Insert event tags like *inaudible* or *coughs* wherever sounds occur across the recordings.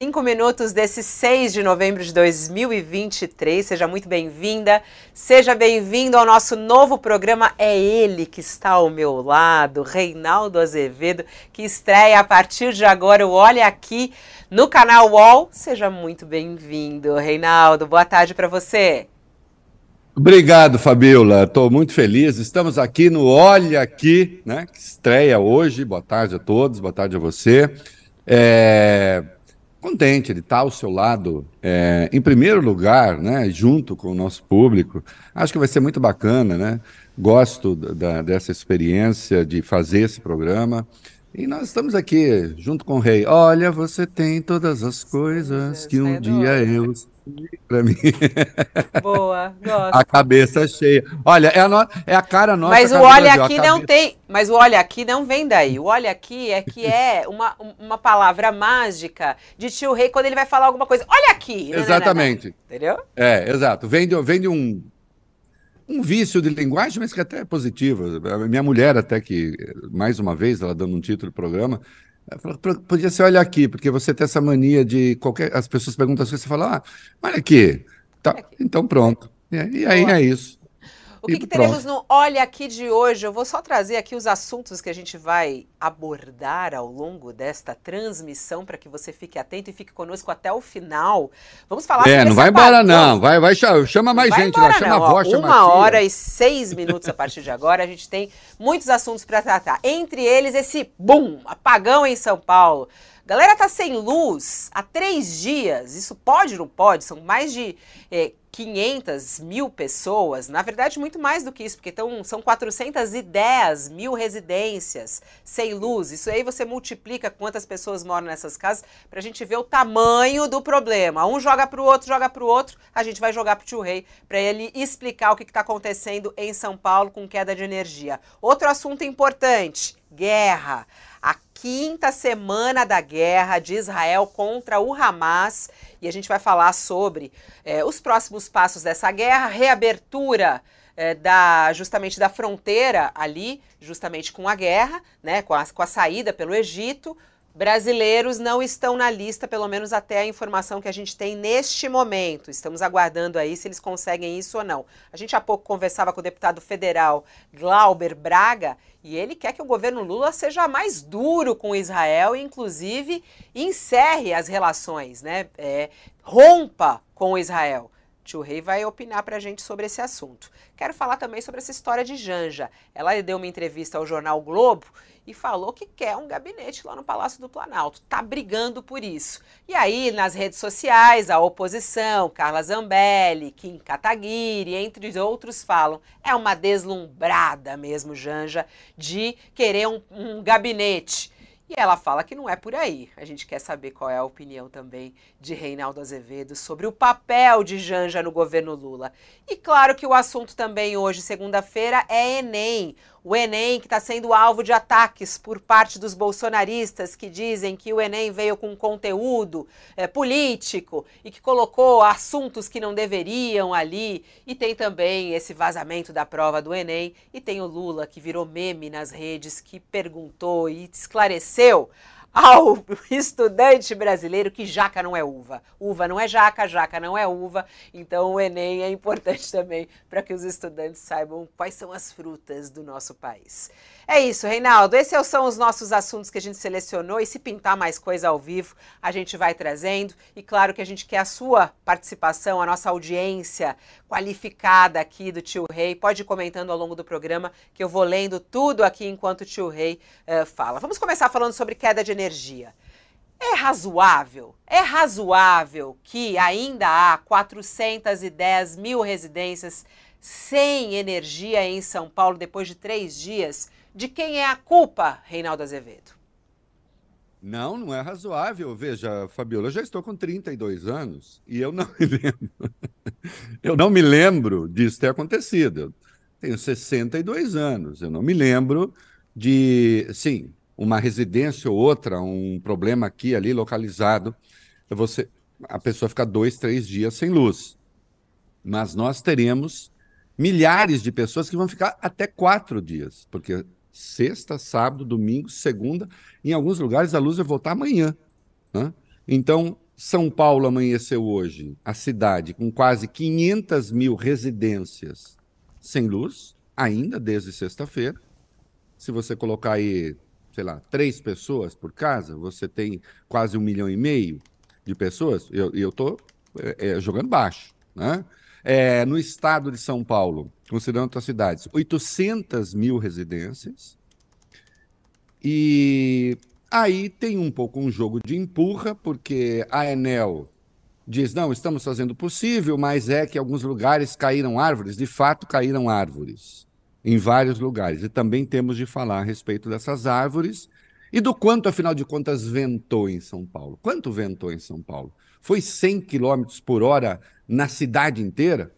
Cinco minutos desse 6 de novembro de 2023. Seja muito bem-vinda, seja bem-vindo ao nosso novo programa. É ele que está ao meu lado, Reinaldo Azevedo, que estreia a partir de agora o Olha Aqui no canal UOL. Seja muito bem-vindo, Reinaldo. Boa tarde para você. Obrigado, Fabiola. Estou muito feliz. Estamos aqui no Olha Aqui, né? Que estreia hoje. Boa tarde a todos, boa tarde a você. É contente de estar ao seu lado, é, em primeiro lugar, né, junto com o nosso público. Acho que vai ser muito bacana, né? Gosto da, dessa experiência de fazer esse programa. E nós estamos aqui junto com o rei. Olha, você tem todas as coisas que um dia eu para mim. Boa, gosto. A cabeça cheia. Olha, é a, no... é a cara nossa. Mas o olha aqui cabeça... não tem. Mas o olha aqui não vem daí. O olha aqui é que é uma, uma palavra mágica de tio rei quando ele vai falar alguma coisa. Olha aqui! Exatamente. Entendeu? É, exato. Vem de, vem de um um vício de linguagem, mas que até é positivo. minha mulher, até que, mais uma vez, ela dando um título do programa, podia ser olha aqui, porque você tem essa mania de qualquer. As pessoas perguntam as coisas, você fala, ah, olha aqui. Tá, então pronto. E, e aí é isso. O que, que teremos no Olha Aqui de hoje? Eu vou só trazer aqui os assuntos que a gente vai abordar ao longo desta transmissão para que você fique atento e fique conosco até o final. Vamos falar é, não vai embora não, vai, vai chama mais gente lá, chama a voz, chama Uma hora e seis minutos a partir de agora, a gente tem muitos assuntos para tratar. Entre eles esse boom, apagão em São Paulo. Galera tá sem luz há três dias. Isso pode ou não pode? São mais de é, 500 mil pessoas, na verdade muito mais do que isso, porque tão, são 410 mil residências sem luz. Isso aí você multiplica quantas pessoas moram nessas casas para a gente ver o tamanho do problema. Um joga para o outro, joga para o outro, a gente vai jogar para o tio Rei para ele explicar o que está acontecendo em São Paulo com queda de energia. Outro assunto importante: guerra quinta semana da guerra de Israel contra o Hamas. E a gente vai falar sobre é, os próximos passos dessa guerra, reabertura é, da justamente da fronteira ali, justamente com a guerra, né, com a, com a saída pelo Egito, brasileiros não estão na lista, pelo menos até a informação que a gente tem neste momento. Estamos aguardando aí se eles conseguem isso ou não. A gente há pouco conversava com o deputado federal Glauber Braga e ele quer que o governo Lula seja mais duro com Israel e, inclusive, encerre as relações, né? É, rompa com Israel. Tio Rei vai opinar para a gente sobre esse assunto. Quero falar também sobre essa história de Janja. Ela deu uma entrevista ao jornal Globo e falou que quer um gabinete lá no Palácio do Planalto. Tá brigando por isso. E aí, nas redes sociais, a oposição, Carla Zambelli, Kim Kataguiri, entre outros, falam. É uma deslumbrada mesmo, Janja, de querer um, um gabinete. E ela fala que não é por aí. A gente quer saber qual é a opinião também de Reinaldo Azevedo sobre o papel de Janja no governo Lula. E claro que o assunto também hoje, segunda-feira, é Enem. O Enem que está sendo alvo de ataques por parte dos bolsonaristas que dizem que o Enem veio com conteúdo é, político e que colocou assuntos que não deveriam ali. E tem também esse vazamento da prova do Enem. E tem o Lula que virou meme nas redes, que perguntou e esclareceu ao *laughs* estudante brasileiro que jaca não é uva. Uva não é jaca, jaca não é uva. Então o Enem é importante também para que os estudantes saibam quais são as frutas do nosso país. É isso, Reinaldo. Esses são os nossos assuntos que a gente selecionou e se pintar mais coisa ao vivo, a gente vai trazendo. E claro que a gente quer a sua participação, a nossa audiência qualificada aqui do Tio Rei. Pode ir comentando ao longo do programa que eu vou lendo tudo aqui enquanto o Tio Rei uh, fala. Vamos começar falando sobre queda de energia. É razoável? É razoável que ainda há 410 mil residências sem energia em São Paulo depois de três dias? De quem é a culpa, Reinaldo Azevedo? Não, não é razoável. Veja, Fabiola, eu já estou com 32 anos e eu não *laughs* me lembro. eu não me lembro disso ter acontecido. Eu tenho 62 anos. Eu não me lembro de, sim, uma residência ou outra, um problema aqui ali localizado, você, a pessoa fica dois, três dias sem luz. Mas nós teremos milhares de pessoas que vão ficar até quatro dias, porque sexta, sábado, domingo, segunda. Em alguns lugares a luz vai voltar amanhã. Né? Então, São Paulo amanheceu hoje, a cidade, com quase 500 mil residências sem luz, ainda desde sexta-feira. Se você colocar aí, sei lá, três pessoas por casa, você tem quase um milhão e meio de pessoas. Eu estou é, é, jogando baixo. Né? É, no estado de São Paulo, considerando outras cidades, 800 mil residências. E aí tem um pouco um jogo de empurra, porque a Enel diz: não, estamos fazendo o possível, mas é que alguns lugares caíram árvores, de fato caíram árvores, em vários lugares. E também temos de falar a respeito dessas árvores e do quanto, afinal de contas, ventou em São Paulo. Quanto ventou em São Paulo? Foi 100 km por hora na cidade inteira?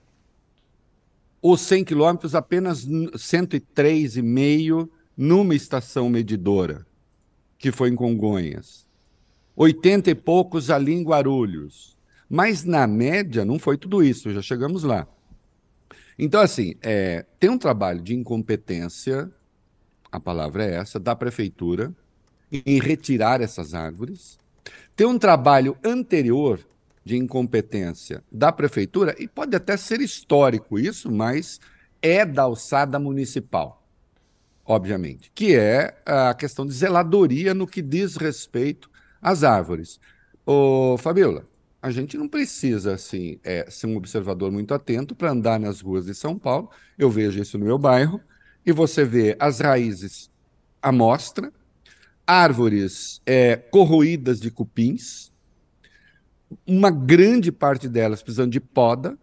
Ou 100 km apenas 103,5 numa estação medidora, que foi em Congonhas? 80 e poucos ali em Guarulhos. Mas na média não foi tudo isso, já chegamos lá. Então, assim, é, tem um trabalho de incompetência, a palavra é essa, da prefeitura, em retirar essas árvores. Tem um trabalho anterior de incompetência da prefeitura, e pode até ser histórico isso, mas é da alçada municipal, obviamente, que é a questão de zeladoria no que diz respeito às árvores. Ô, Fabiola, a gente não precisa assim é, ser um observador muito atento para andar nas ruas de São Paulo. Eu vejo isso no meu bairro e você vê as raízes à mostra, árvores é, corroídas de cupins, uma grande parte delas precisando de poda,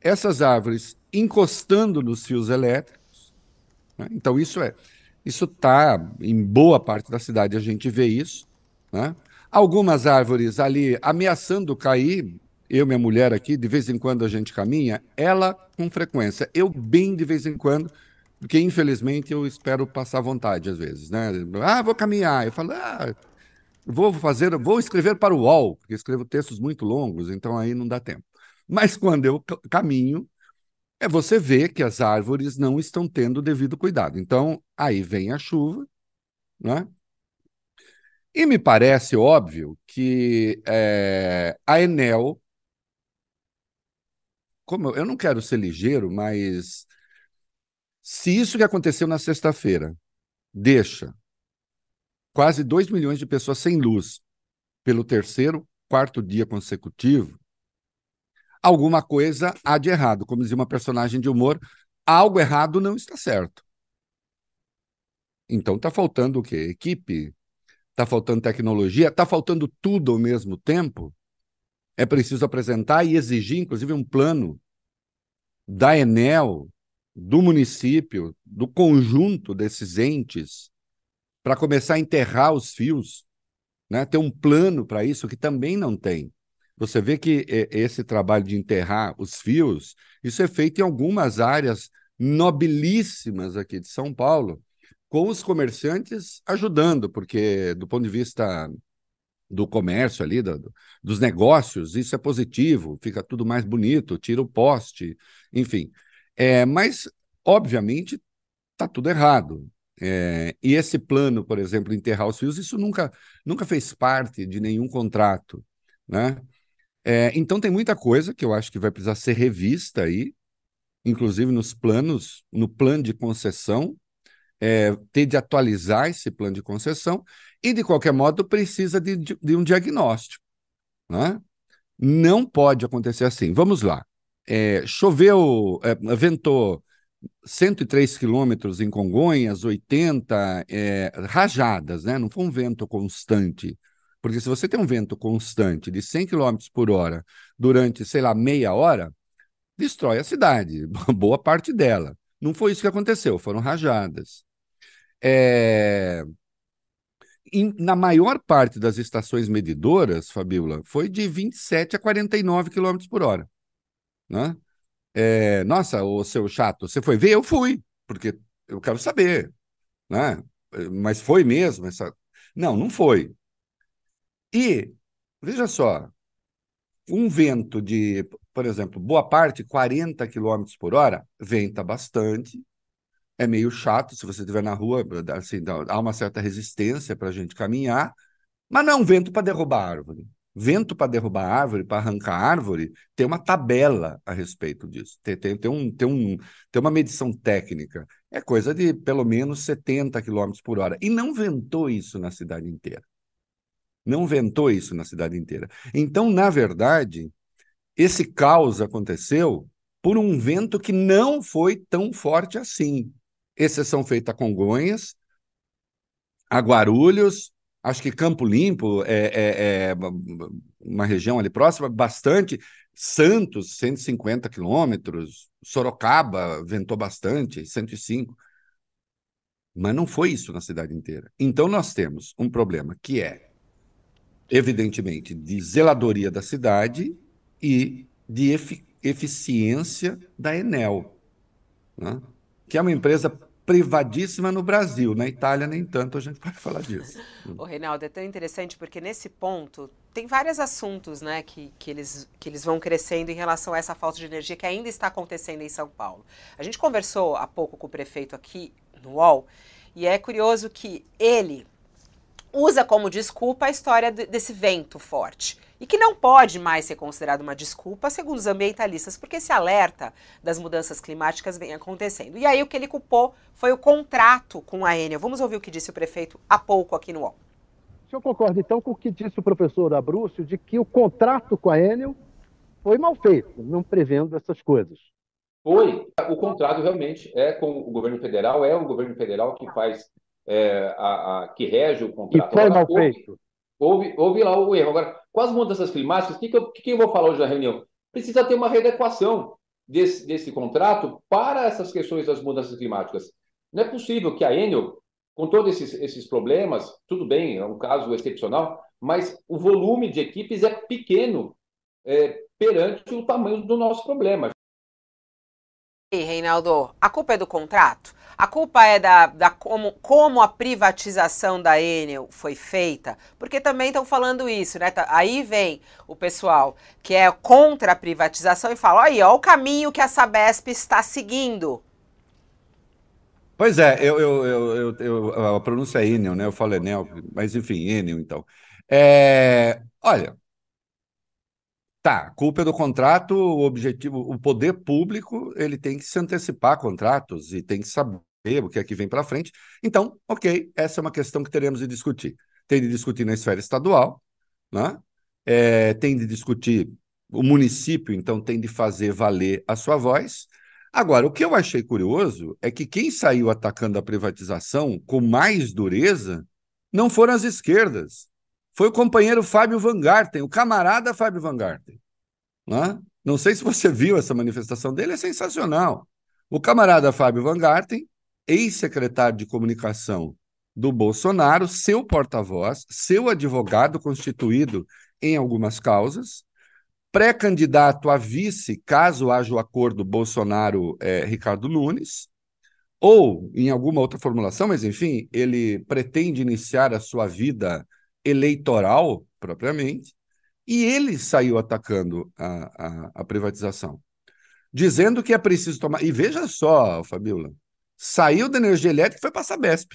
essas árvores encostando nos fios elétricos. Né? Então isso é, isso está em boa parte da cidade a gente vê isso, né? Algumas árvores ali ameaçando cair, eu minha mulher aqui, de vez em quando a gente caminha, ela com frequência, eu bem de vez em quando, porque infelizmente eu espero passar vontade às vezes, né? Ah, vou caminhar. Eu falo, ah, vou fazer, vou escrever para o UOL, porque escrevo textos muito longos, então aí não dá tempo. Mas quando eu caminho, é você vê que as árvores não estão tendo o devido cuidado. Então, aí vem a chuva, né? E me parece óbvio que é, a Enel, como eu, eu não quero ser ligeiro, mas se isso que aconteceu na sexta-feira deixa quase 2 milhões de pessoas sem luz pelo terceiro, quarto dia consecutivo, alguma coisa há de errado. Como dizia uma personagem de humor, algo errado não está certo. Então está faltando o quê? Equipe, está faltando tecnologia, está faltando tudo ao mesmo tempo. É preciso apresentar e exigir, inclusive, um plano da Enel, do município, do conjunto desses entes, para começar a enterrar os fios, né? ter um plano para isso, que também não tem. Você vê que esse trabalho de enterrar os fios, isso é feito em algumas áreas nobilíssimas aqui de São Paulo, com os comerciantes ajudando, porque do ponto de vista do comércio ali, do, dos negócios, isso é positivo, fica tudo mais bonito, tira o poste, enfim. É, mas, obviamente, está tudo errado. É, e esse plano, por exemplo, enterrar os fios, isso nunca, nunca fez parte de nenhum contrato. Né? É, então tem muita coisa que eu acho que vai precisar ser revista aí, inclusive nos planos, no plano de concessão, é, ter de atualizar esse plano de concessão e, de qualquer modo, precisa de, de, um diagnóstico. Né? Não pode acontecer assim. Vamos lá. É, choveu, é, ventou 103 quilômetros em Congonhas, 80 é, rajadas, né? não foi um vento constante. Porque se você tem um vento constante de 100 km por hora durante, sei lá, meia hora, destrói a cidade, *laughs* boa parte dela. Não foi isso que aconteceu, foram rajadas. É... na maior parte das estações medidoras, Fabíola, foi de 27 a 49 km por hora. Né? É... Nossa, o seu chato, você foi ver? Eu fui, porque eu quero saber. Né? Mas foi mesmo? Essa... Não, não foi. E, veja só, um vento de, por exemplo, boa parte, 40 km por hora, venta bastante, é meio chato se você estiver na rua, assim, há uma certa resistência para a gente caminhar, mas não é um vento para derrubar a árvore. Vento para derrubar árvore, para arrancar árvore, tem uma tabela a respeito disso. Tem, tem, tem, um, tem, um, tem uma medição técnica. É coisa de pelo menos 70 km por hora. E não ventou isso na cidade inteira. Não ventou isso na cidade inteira. Então, na verdade, esse caos aconteceu por um vento que não foi tão forte assim. Exceção feita a Congonhas, a Guarulhos, Acho que Campo Limpo é, é, é uma região ali próxima, bastante. Santos, 150 quilômetros. Sorocaba ventou bastante, 105. Mas não foi isso na cidade inteira. Então nós temos um problema que é, evidentemente, de zeladoria da cidade e de efic eficiência da Enel, né? que é uma empresa privadíssima no Brasil. Na Itália, nem tanto, a gente *laughs* pode falar disso. O Reinaldo, é tão interessante porque nesse ponto tem vários assuntos né, que, que, eles, que eles vão crescendo em relação a essa falta de energia que ainda está acontecendo em São Paulo. A gente conversou há pouco com o prefeito aqui no UOL e é curioso que ele usa como desculpa a história desse vento forte e que não pode mais ser considerado uma desculpa, segundo os ambientalistas, porque esse alerta das mudanças climáticas vem acontecendo. E aí o que ele culpou foi o contrato com a Enel. Vamos ouvir o que disse o prefeito há pouco aqui no UOL. O senhor concorda então com o que disse o professor Abrúcio de que o contrato com a Enel foi mal feito, não prevendo essas coisas? Foi. O contrato realmente é com o governo federal, é o governo federal que faz, é, a, a, que rege o contrato. E foi mal feito. Houve, houve lá o erro. Agora, com as mudanças climáticas, o que, que, eu, que, que eu vou falar hoje na reunião? Precisa ter uma readequação desse, desse contrato para essas questões das mudanças climáticas. Não é possível que a Enel, com todos esses, esses problemas, tudo bem, é um caso excepcional, mas o volume de equipes é pequeno é, perante o tamanho do nosso problema. E Reinaldo, a culpa é do contrato? A culpa é da, da como, como a privatização da Enel foi feita? Porque também estão falando isso, né? Tá, aí vem o pessoal que é contra a privatização e fala: aí, ó, o caminho que a Sabesp está seguindo. Pois é, eu, eu, eu, a pronúncia é Enel, né? Eu falo Enel, mas enfim, Enel, então. É, olha, Tá, culpa é do contrato, o objetivo, o poder público, ele tem que se antecipar a contratos e tem que saber o que é que vem para frente. Então, ok, essa é uma questão que teremos de discutir. Tem de discutir na esfera estadual, né? É, tem de discutir o município, então tem de fazer valer a sua voz. Agora, o que eu achei curioso é que quem saiu atacando a privatização com mais dureza não foram as esquerdas. Foi o companheiro Fábio Van Garten, o camarada Fábio Van Garten. Né? Não sei se você viu essa manifestação dele, é sensacional. O camarada Fábio Van Garten ex-secretário de comunicação do Bolsonaro, seu porta-voz, seu advogado constituído em algumas causas, pré-candidato a vice, caso haja o acordo Bolsonaro-Ricardo Nunes, ou em alguma outra formulação, mas enfim, ele pretende iniciar a sua vida eleitoral propriamente, e ele saiu atacando a, a, a privatização, dizendo que é preciso tomar. E veja só, Fabiola, saiu da energia elétrica e foi para a Sabesp.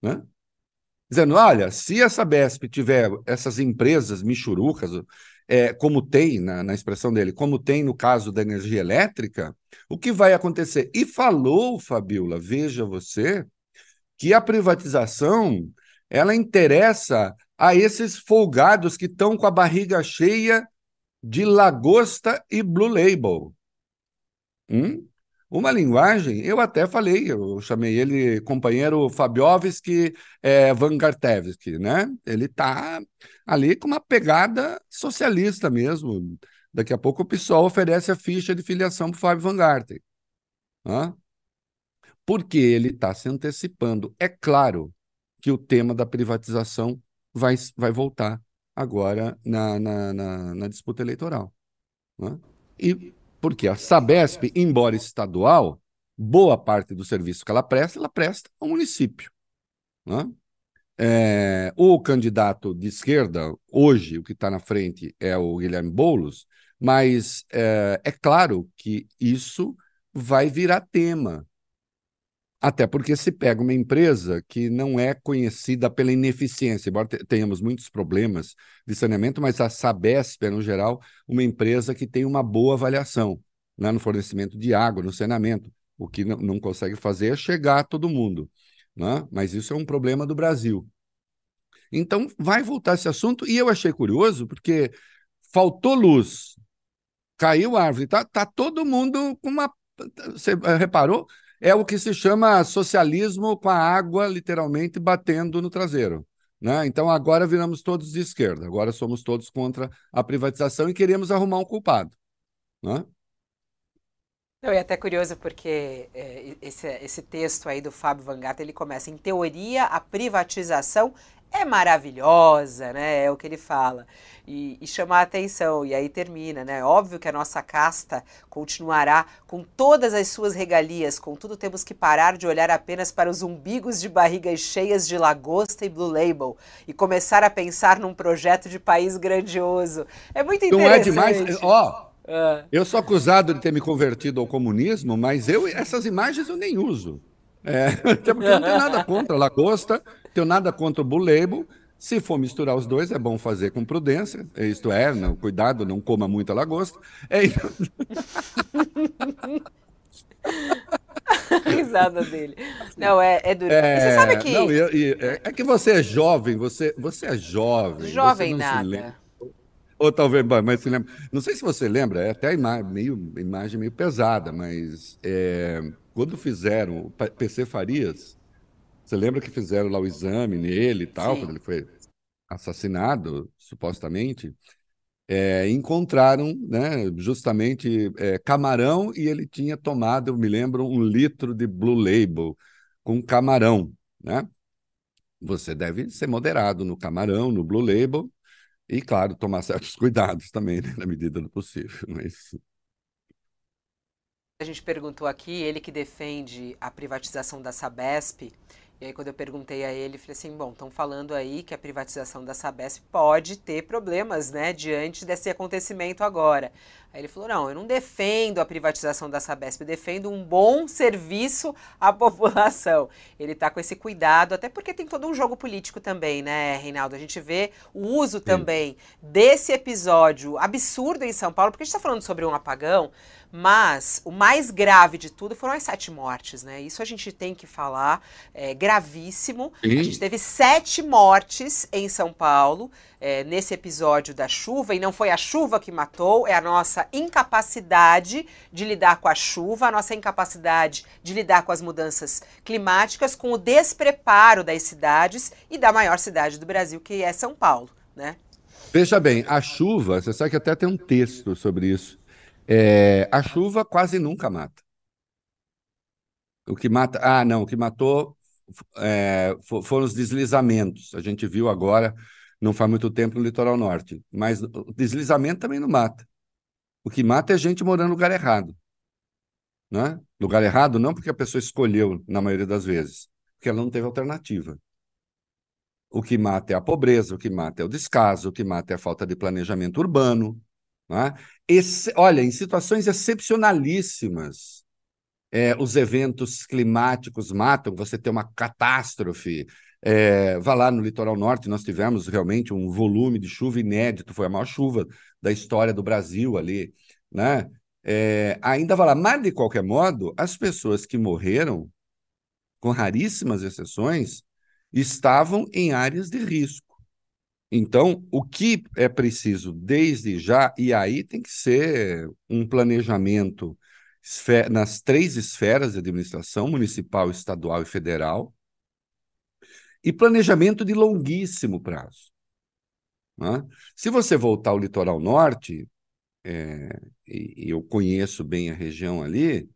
Né? Dizendo, olha, se a Sabesp tiver essas empresas michurucas, é, como tem na, na expressão dele, como tem no caso da energia elétrica, o que vai acontecer? E falou, Fabiola, veja você, que a privatização ela interessa a esses folgados que estão com a barriga cheia de lagosta e blue label. Hum? Uma linguagem, eu até falei, eu chamei ele companheiro Fabiovski é, Vangartevski, né? Ele está ali com uma pegada socialista mesmo. Daqui a pouco o PSOL oferece a ficha de filiação para o Fábio Van Garten. Né? Porque ele está se antecipando. É claro que o tema da privatização vai, vai voltar agora na, na, na, na disputa eleitoral. E porque a Sabesp, embora estadual, boa parte do serviço que ela presta, ela presta ao município. Né? É, o candidato de esquerda, hoje, o que está na frente é o Guilherme Boulos, mas é, é claro que isso vai virar tema Até porque se pega uma empresa que não é conhecida pela ineficiência, embora tenhamos muitos problemas de saneamento, mas a Sabesp é, no geral, uma empresa que tem uma boa avaliação né, no fornecimento de água, no saneamento. O que não, consegue fazer é chegar a todo mundo. Né? Mas isso é um problema do Brasil. Então, vai voltar esse assunto, e eu achei curioso, porque faltou luz, caiu árvore, tá, tá todo mundo com uma. Você reparou? É o que se chama socialismo com a água literalmente batendo no traseiro. Né? Então agora viramos todos de esquerda, agora somos todos contra a privatização e queremos arrumar um culpado. Né? Não, é até curioso porque é, esse, esse texto aí do Fábio Vangata, ele começa, em teoria, a privatização é maravilhosa, né? É o que ele fala. E, e chamar a atenção. E aí termina, né? Óbvio que a nossa casta continuará com todas as suas regalias, contudo temos que parar de olhar apenas para os umbigos de barrigas cheias de lagosta e Blue Label e começar a pensar num projeto de país grandioso. É muito interessante. Não é demais? Ó, oh, eu sou acusado de ter me convertido ao comunismo, mas eu essas imagens eu nem uso. É, *laughs* porque não tenho nada contra a lagosta, tenho nada contra o Label. Se for misturar os dois, é bom fazer com prudência. Isto é, não, cuidado, não coma muita lagosta. É... *laughs* risada dele. Não, é, é duro. É, você sabe que. Não, é, é, que você é jovem, você, você é jovem. Jovem nada. Ou talvez, mas se lembra. Não sei se você lembra, é até ima meio, imagem meio pesada, mas é, quando fizeram o PC Farias, você lembra que fizeram lá o exame nele e tal, Sim. quando ele foi assassinado, supostamente? É, encontraram né, justamente é, camarão e ele tinha tomado, eu me lembro, um litro de Blue Label com camarão. Né? Você deve ser moderado no camarão, no Blue Label, e, claro, tomar certos *laughs* cuidados também, né, na medida do possível. Mas a gente perguntou aqui, ele que defende a privatização da Sabesp, e aí quando eu perguntei a ele, falei assim, bom, estão falando aí que a privatização da Sabesp pode ter problemas, né, diante desse acontecimento agora. Aí ele falou, não, eu não defendo a privatização da Sabesp, eu defendo um bom serviço à *laughs* população. Ele está com esse cuidado, até porque tem todo um jogo político também, né, Reinaldo? A gente vê o uso Sim. também desse episódio absurdo em São Paulo, porque a gente está falando sobre um apagão, mas o mais grave de tudo foram as sete mortes, né? Isso a gente tem que falar, é gravíssimo. A gente teve sete mortes em São Paulo é, nesse episódio da chuva, e não foi a chuva que matou, é a nossa incapacidade de lidar com a chuva, a nossa incapacidade de lidar com as mudanças climáticas, com o despreparo das cidades e da maior cidade do Brasil, que é São Paulo, né? Veja bem, a chuva, você sabe que até tem um texto sobre isso é, a chuva quase nunca mata. O que mata. Ah, não, o que matou é, foram os deslizamentos. A gente viu agora, não faz muito tempo, no litoral norte. Mas o deslizamento também não mata. O que mata é gente morando no lugar errado. Né? Lugar errado não porque a pessoa escolheu, na maioria das vezes, porque ela não teve alternativa. O que mata é a pobreza, o que mata é o descaso, o que mata é a falta de planejamento urbano, né? Esse, olha, em situações excepcionalíssimas, é, os eventos climáticos matam, você tem uma catástrofe. É, vá lá no litoral norte, nós tivemos realmente um volume de chuva inédito, foi a maior chuva da história do Brasil ali. Né? É, ainda vá lá, mas de qualquer modo, as pessoas que morreram, com raríssimas exceções, estavam em áreas de risco. Então, o que é preciso desde já, e aí tem que ser um planejamento nas três esferas de administração, municipal, estadual e federal, e planejamento de longuíssimo prazo. Né? Se você voltar ao litoral norte, é, e, e eu conheço bem a região ali,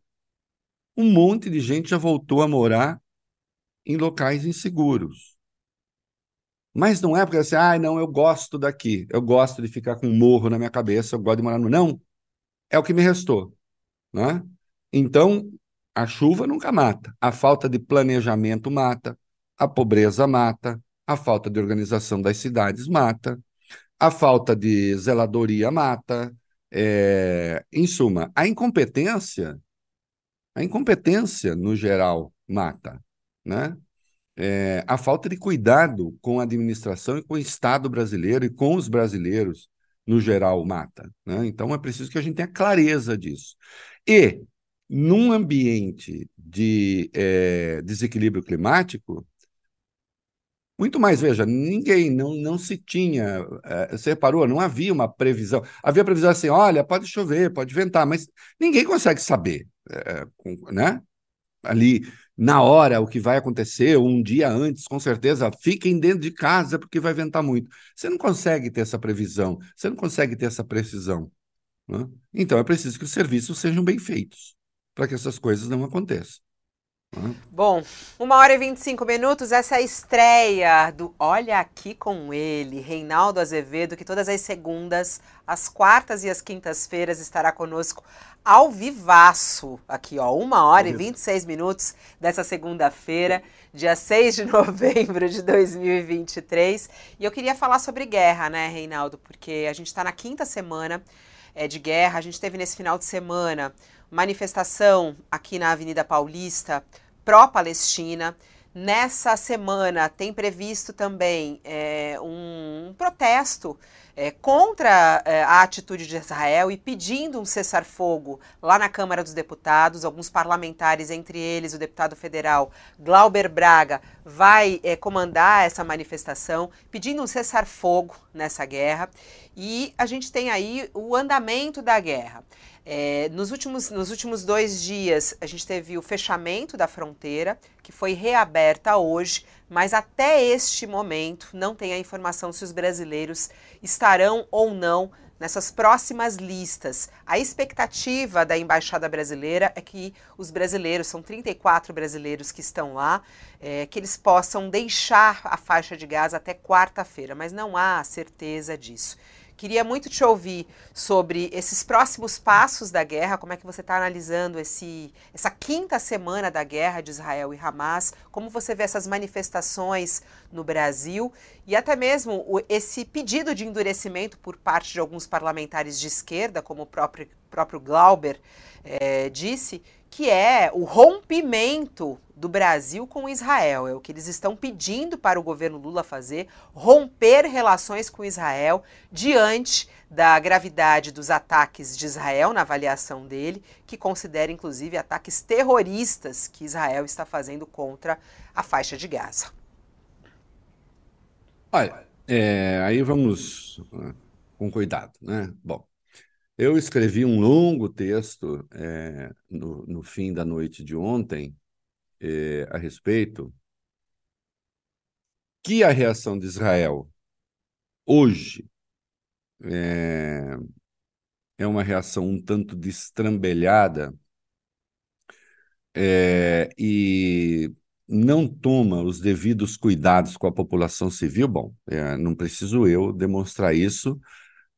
um monte de gente já voltou a morar em locais inseguros. Mas não é porque assim, ah, não, eu gosto daqui, eu gosto de ficar com um morro na minha cabeça, eu gosto de morar no. Não, é o que me restou. Né? Então, a chuva nunca mata, a falta de planejamento mata, a pobreza mata, a falta de organização das cidades mata, a falta de zeladoria mata. É... Em suma, a incompetência, a incompetência no geral mata, né? É, a falta de cuidado com a administração e com o Estado brasileiro e com os brasileiros, no geral, mata. Né? Então é preciso que a gente tenha clareza disso. E, num ambiente de é, desequilíbrio climático, muito mais, veja, ninguém, não, não se tinha, é, você reparou, não havia uma previsão. Havia previsão assim, olha, pode chover, pode ventar, mas ninguém consegue saber, é, né? Ali na hora o que vai acontecer, um dia antes, com certeza, fiquem dentro de casa porque vai ventar muito. Você não consegue ter essa previsão, você não consegue ter essa precisão. Né? Então é preciso que os serviços sejam bem feitos para que essas coisas não aconteçam. Bom, uma hora e 25 minutos, essa é a estreia do Olha Aqui com ele, Reinaldo Azevedo, que todas as segundas, as quartas e as quintas-feiras estará conosco ao vivaço, aqui ó, uma hora e 26 minutos dessa segunda-feira, dia 6 de *laughs* novembro de 2023. E eu queria falar sobre guerra, né, Reinaldo, porque a gente está na quinta semana é, de guerra, a gente teve nesse final de semana manifestação aqui na Avenida Paulista pró-Palestina, Nessa semana tem previsto também é, um, um, protesto é, contra é, a atitude de Israel e pedindo um cessar-fogo lá na Câmara dos Deputados. Alguns parlamentares, entre eles o deputado federal Glauber Braga, vai é, comandar essa manifestação pedindo um cessar-fogo nessa guerra. E a gente tem aí o andamento da guerra. É, nos, últimos, nos últimos dois dias, a gente teve o fechamento da fronteira, que foi reaberta hoje, mas até este momento não tem a informação se os brasileiros estarão ou não nessas próximas listas. A expectativa da Embaixada Brasileira é que os brasileiros, são 34 brasileiros que estão lá, é, que eles possam deixar a faixa de gás até quarta-feira, mas não há certeza disso. Queria muito te ouvir sobre esses próximos passos da guerra, como é que você está analisando esse, essa quinta semana da guerra de Israel e Hamas, como você vê essas manifestações no Brasil e até mesmo o, esse pedido de endurecimento por parte de alguns parlamentares de esquerda, como o próprio, próprio Glauber é, disse, que é o rompimento do Brasil com Israel. É o que eles estão pedindo para o governo Lula fazer, romper relações com Israel diante da gravidade dos ataques de Israel, na avaliação dele, que considera inclusive ataques terroristas que Israel está fazendo contra a faixa de Gaza. Olha, é, aí vamos ah, com cuidado, né? Bom, eu escrevi um longo texto é, no, no, fim da noite de ontem é, a respeito que a reação de Israel hoje é, é uma reação um tanto destrambelhada é, e não toma os devidos cuidados com a população civil. Bom, é, não preciso eu demonstrar isso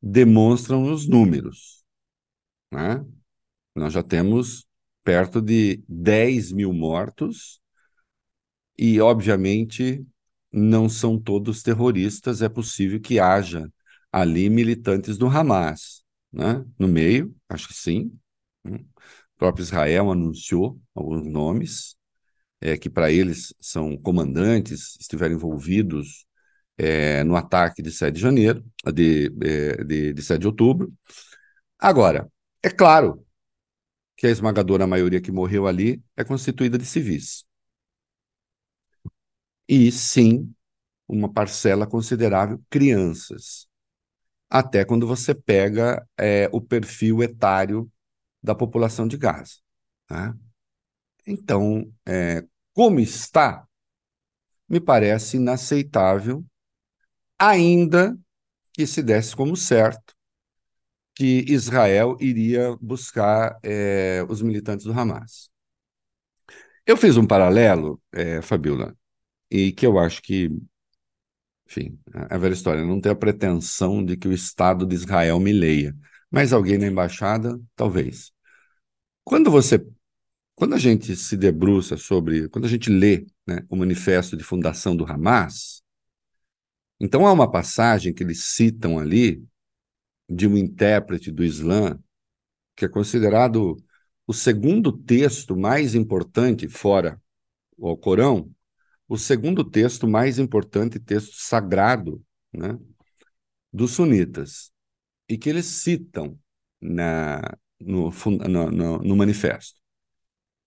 demonstram os números. Né? Nós já temos perto de 10 mil mortos e, obviamente, não são todos terroristas, é possível que haja ali militantes do Hamas. Né? No meio, acho que sim. Né? O próprio Israel anunciou alguns nomes, é, que para eles são comandantes, estiveram envolvidos é, no ataque de 7 de janeiro, de, é, de, de 7 de outubro. Agora, é claro que a esmagadora maioria que morreu ali é constituída de civis. E sim, uma parcela considerável crianças. Até quando você pega é, o perfil etário da população de Gaza. Né? Então, é, como está, me parece inaceitável ainda que se desse como certo que Israel iria buscar é, os militantes do Hamas. Eu fiz um paralelo, é, Fabiola, e que eu acho que, enfim, a velha história, não tem a pretensão de que o Estado de Israel me leia, mas alguém na embaixada, talvez. Quando você, quando a gente se debruça sobre, quando a gente lê né, o manifesto de fundação do Hamas, então há uma passagem que eles citam ali de um intérprete do Islã, que é considerado o segundo texto mais importante, fora o Corão, o segundo texto mais importante, texto sagrado, né, dos sunitas, e que eles citam na, no, no, no, no manifesto.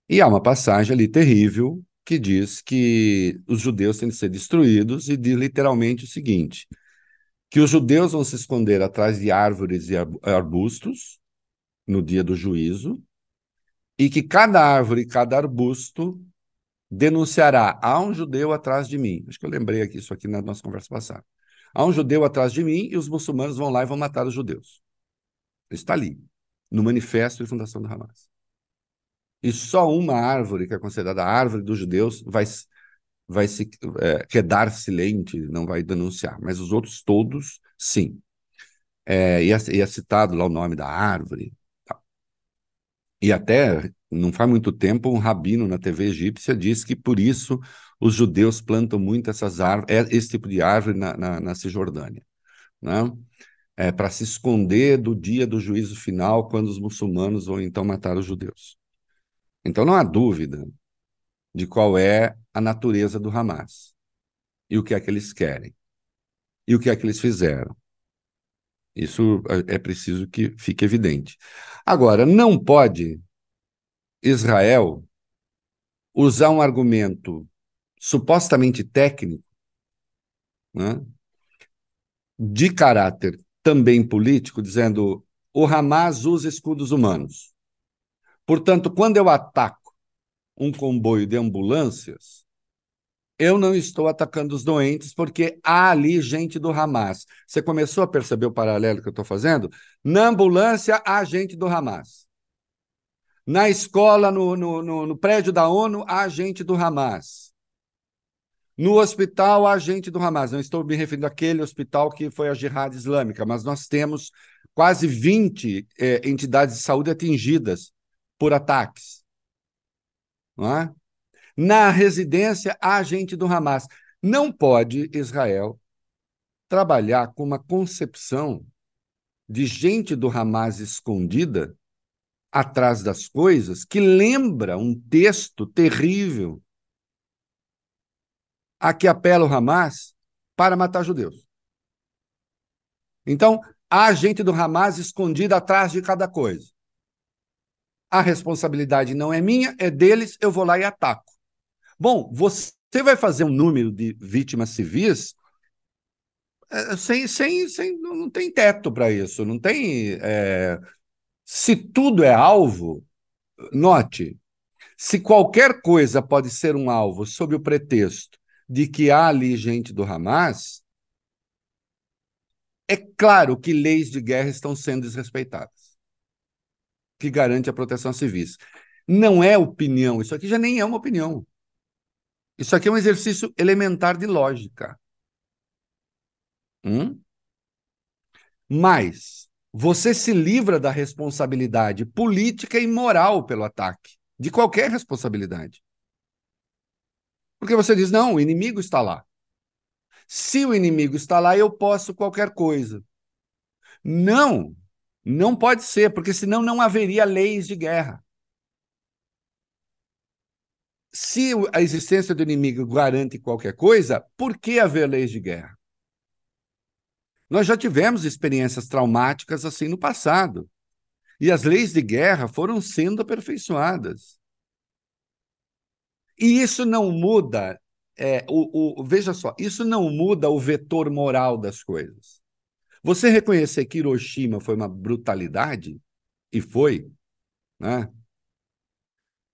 E há uma passagem ali terrível que diz que os judeus têm de ser destruídos e diz literalmente o seguinte: que os judeus vão se esconder atrás de árvores e arbustos no dia do juízo, e que cada árvore e cada arbusto denunciará: há um judeu atrás de mim. Acho que eu lembrei aqui isso aqui na nossa conversa passada. Há um judeu atrás de mim e os muçulmanos vão lá e vão matar os judeus. Isso está ali, no manifesto de fundação do Hamas. E só uma árvore, que é considerada a árvore dos judeus, vai, vai se é, quedar silente, não vai denunciar. Mas os outros todos, sim. É, e, é, e é citado lá o nome da árvore. E até, não faz muito tempo, um rabino na TV egípcia disse que por isso os judeus plantam muito essas árvores, é, esse tipo de árvore na, na, na Cisjordânia. Né? É, para se esconder do dia do juízo final, quando os muçulmanos vão então matar os judeus. Então não há dúvida de qual é a natureza do Hamas e o que é que eles querem e o que é que eles fizeram. Isso é, preciso que fique evidente. Agora, não pode Israel usar um argumento supostamente técnico, né, de caráter também político, dizendo o Hamas usa escudos humanos. Portanto, quando eu ataco um comboio de ambulâncias, eu não estou atacando os doentes porque há ali gente do Hamas. Você começou a perceber o paralelo que eu estou fazendo? Na ambulância, há gente do Hamas. Na escola, no, no, no, no prédio da ONU, há gente do Hamas. No hospital, há gente do Hamas. Não estou me referindo àquele hospital que foi a Jihad Islâmica, mas nós temos quase 20 eh, entidades de saúde atingidas por ataques. Não é? Na residência, há gente do Hamas. Não pode Israel trabalhar com uma concepção de gente do Hamas escondida atrás das coisas que lembra um texto terrível a que apela o Hamas para matar judeus. Então, há gente do Hamas escondida atrás de cada coisa. A responsabilidade não é minha, é deles, eu vou lá e ataco. Bom, você vai fazer um número de vítimas civis é, sem, sem, sem, não tem teto para isso, não tem. É, se tudo é alvo, note, se qualquer coisa pode ser um alvo sob o pretexto de que há ali gente do Hamas, é claro que leis de guerra estão sendo desrespeitadas, que garante a proteção civis. Não é opinião, isso aqui já nem é uma opinião. Isso aqui é um exercício elementar de lógica. Hum? Mas você se livra da responsabilidade política e moral pelo ataque, de qualquer responsabilidade. Porque você diz: não, o inimigo está lá. Se o inimigo está lá, eu posso qualquer coisa. Não, não pode ser, porque senão não haveria leis de guerra se a existência do inimigo garante qualquer coisa, por que haver leis de guerra? Nós já tivemos experiências traumáticas assim no passado. E as leis de guerra foram sendo aperfeiçoadas. E isso não muda, é, o, o, veja só, isso não muda o vetor moral das coisas. Você reconhecer que Hiroshima foi uma brutalidade, e foi, né?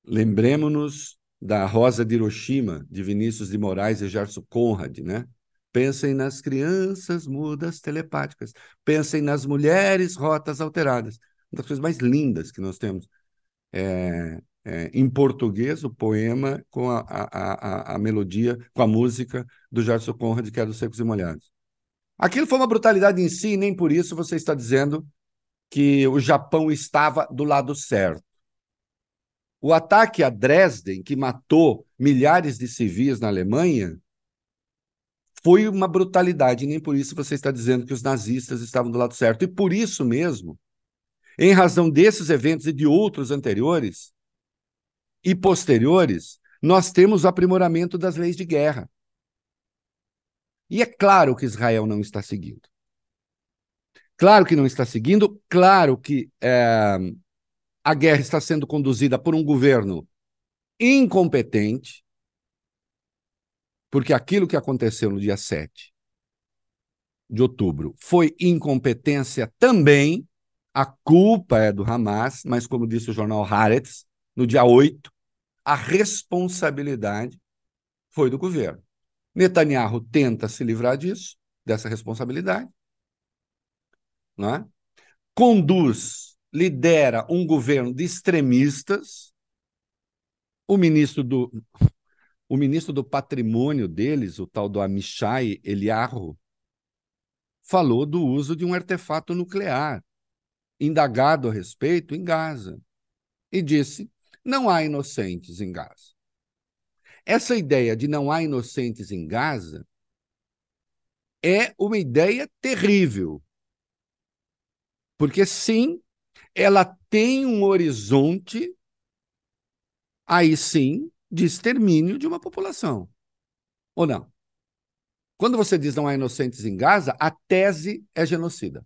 Lembremos-nos da Rosa de Hiroshima, de Vinícius de Moraes e Gerson Conrad, né? Pensem nas crianças mudas telepáticas. Pensem nas mulheres rotas alteradas. Uma das coisas mais lindas que nós temos. É, é, em português, o poema com a, a, a, a, melodia, com a música do Gerson Conrad, que é dos Secos e Molhados. Aquilo foi uma brutalidade em si, e nem por isso você está dizendo que o Japão estava do lado certo. O ataque a Dresden, que matou milhares de civis na Alemanha, foi uma brutalidade, nem por isso você está dizendo que os nazistas estavam do lado certo. E por isso mesmo, em razão desses eventos e de outros anteriores e posteriores, nós temos o aprimoramento das leis de guerra. E é claro que Israel não está seguindo. Claro que não está seguindo, claro que é, a guerra está sendo conduzida por um governo incompetente, porque aquilo que aconteceu no dia 7 de outubro foi incompetência também, a culpa é do Hamas, mas como disse o jornal Haaretz, no dia 8, a responsabilidade foi do governo. Netanyahu tenta se livrar disso, dessa responsabilidade, não é? conduz, lidera um governo de extremistas. O ministro do, o ministro do patrimônio deles, o tal do Amishai Eliarro, falou do uso de um artefato nuclear, indagado a respeito em Gaza, e disse: não há inocentes em Gaza. Essa ideia de não há inocentes em Gaza é uma ideia terrível. Porque, sim, ela tem um horizonte, aí sim, de extermínio de uma população. Ou não? Quando você diz não há inocentes em Gaza, a tese é genocida.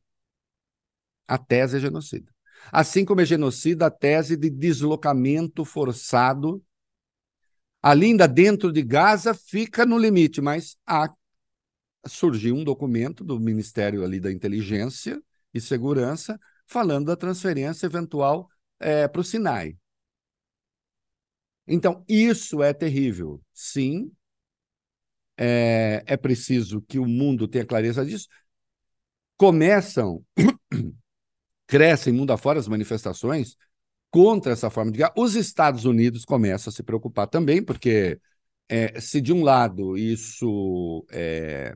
A tese é genocida. Assim como é genocida a tese de deslocamento forçado. Ali, ainda dentro de Gaza, fica no limite, mas há, surgiu um documento do Ministério ali da Inteligência e Segurança falando da transferência eventual é, para o Sinai. Então, isso é terrível. Sim, é, é preciso que o mundo tenha clareza disso. Começam, *coughs* crescem mundo afora as manifestações contra essa forma de guerra. Os Estados Unidos começam a se preocupar também, porque é, se de um lado isso é,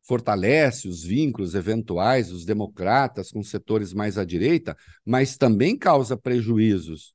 fortalece os vínculos eventuais dos democratas com setores mais à direita, mas também causa prejuízos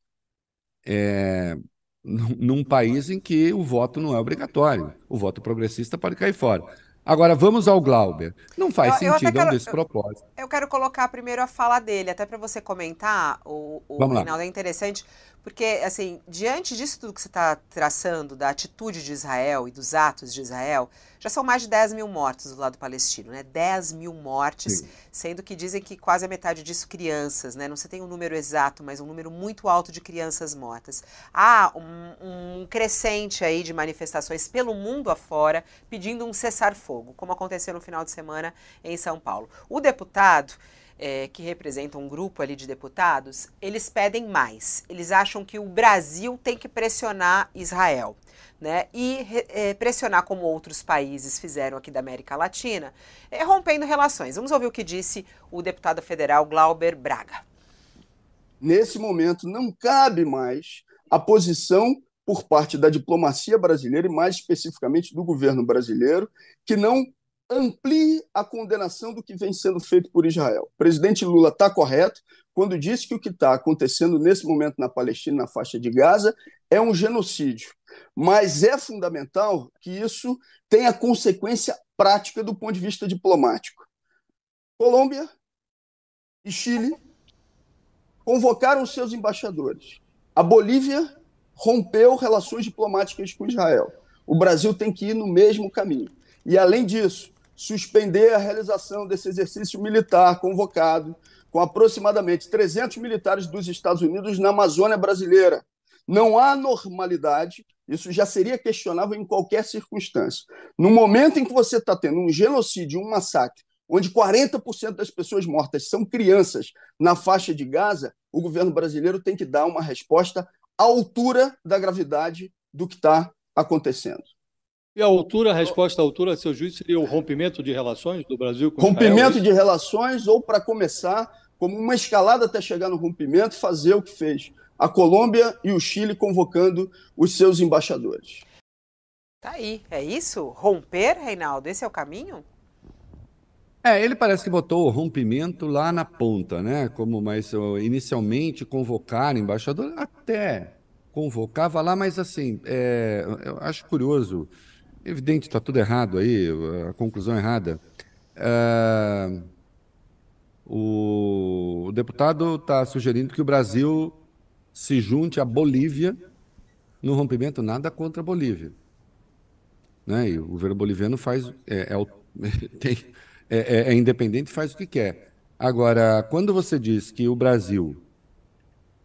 é, num país em que o voto não é obrigatório. O voto progressista pode cair fora. Agora, vamos ao Glauber. Não faz eu, sentido, eu é um despropósito. Eu, eu, quero colocar primeiro a fala dele, até para você comentar, o, o Reinaldo, é interessante, porque, assim, diante disso tudo que você está traçando, da atitude de Israel e dos atos de Israel, já são mais de 10 mil mortos do lado palestino, né? 10 mil mortes, Sim. sendo que dizem que quase a metade disso crianças, né? Não se tem um número exato, mas um número muito alto de crianças mortas. Há um, um crescente aí de manifestações pelo mundo afora pedindo um cessar-fogo, como aconteceu no final de semana em São Paulo. O deputado é, que representam um grupo ali de deputados, eles pedem mais. Eles acham que o Brasil tem que pressionar Israel. Né, e é, pressionar como outros países fizeram aqui da América Latina, é, rompendo relações. Vamos ouvir o que disse o deputado federal Glauber Braga. Nesse momento, não cabe mais a posição por parte da diplomacia brasileira e, mais especificamente, do governo brasileiro, que não amplie a condenação do que vem sendo feito por Israel. O presidente Lula está correto quando disse que o que está acontecendo nesse momento na Palestina, na faixa de Gaza, é um genocídio. Mas é fundamental que isso tenha consequência prática do ponto de vista diplomático. Colômbia e Chile convocaram seus embaixadores. A Bolívia rompeu relações diplomáticas com Israel. O Brasil tem que ir no mesmo caminho. E, além disso, suspender a realização desse exercício militar convocado com aproximadamente 300 militares dos Estados Unidos na Amazônia brasileira. Não há normalidade, isso já seria questionável em qualquer circunstância. No momento em que você está tendo um genocídio, um massacre, onde 40% das pessoas mortas são crianças na faixa de Gaza, o governo brasileiro tem que dar uma resposta à altura da gravidade do que está acontecendo. E a altura, a resposta à altura, seu juízo, seria o rompimento de relações do Brasil com Rompimento Israel, de relações, ou para começar, como uma escalada até chegar no rompimento, fazer o que fez a Colômbia e o Chile convocando os seus embaixadores. Tá aí, é isso? Romper, Reinaldo? Esse é o caminho? É, ele parece que botou o rompimento lá na ponta, né? Como, mas inicialmente convocar embaixador, até convocava lá, mas assim, é, eu acho curioso evidente, está tudo errado aí, a conclusão errada. É, o, o deputado está sugerindo que o Brasil se junte à Bolívia no rompimento, nada contra a Bolívia. Né? E o governo boliviano faz, é, é, *laughs* tem, é, é, é independente e faz o que quer. Agora, quando você diz que o Brasil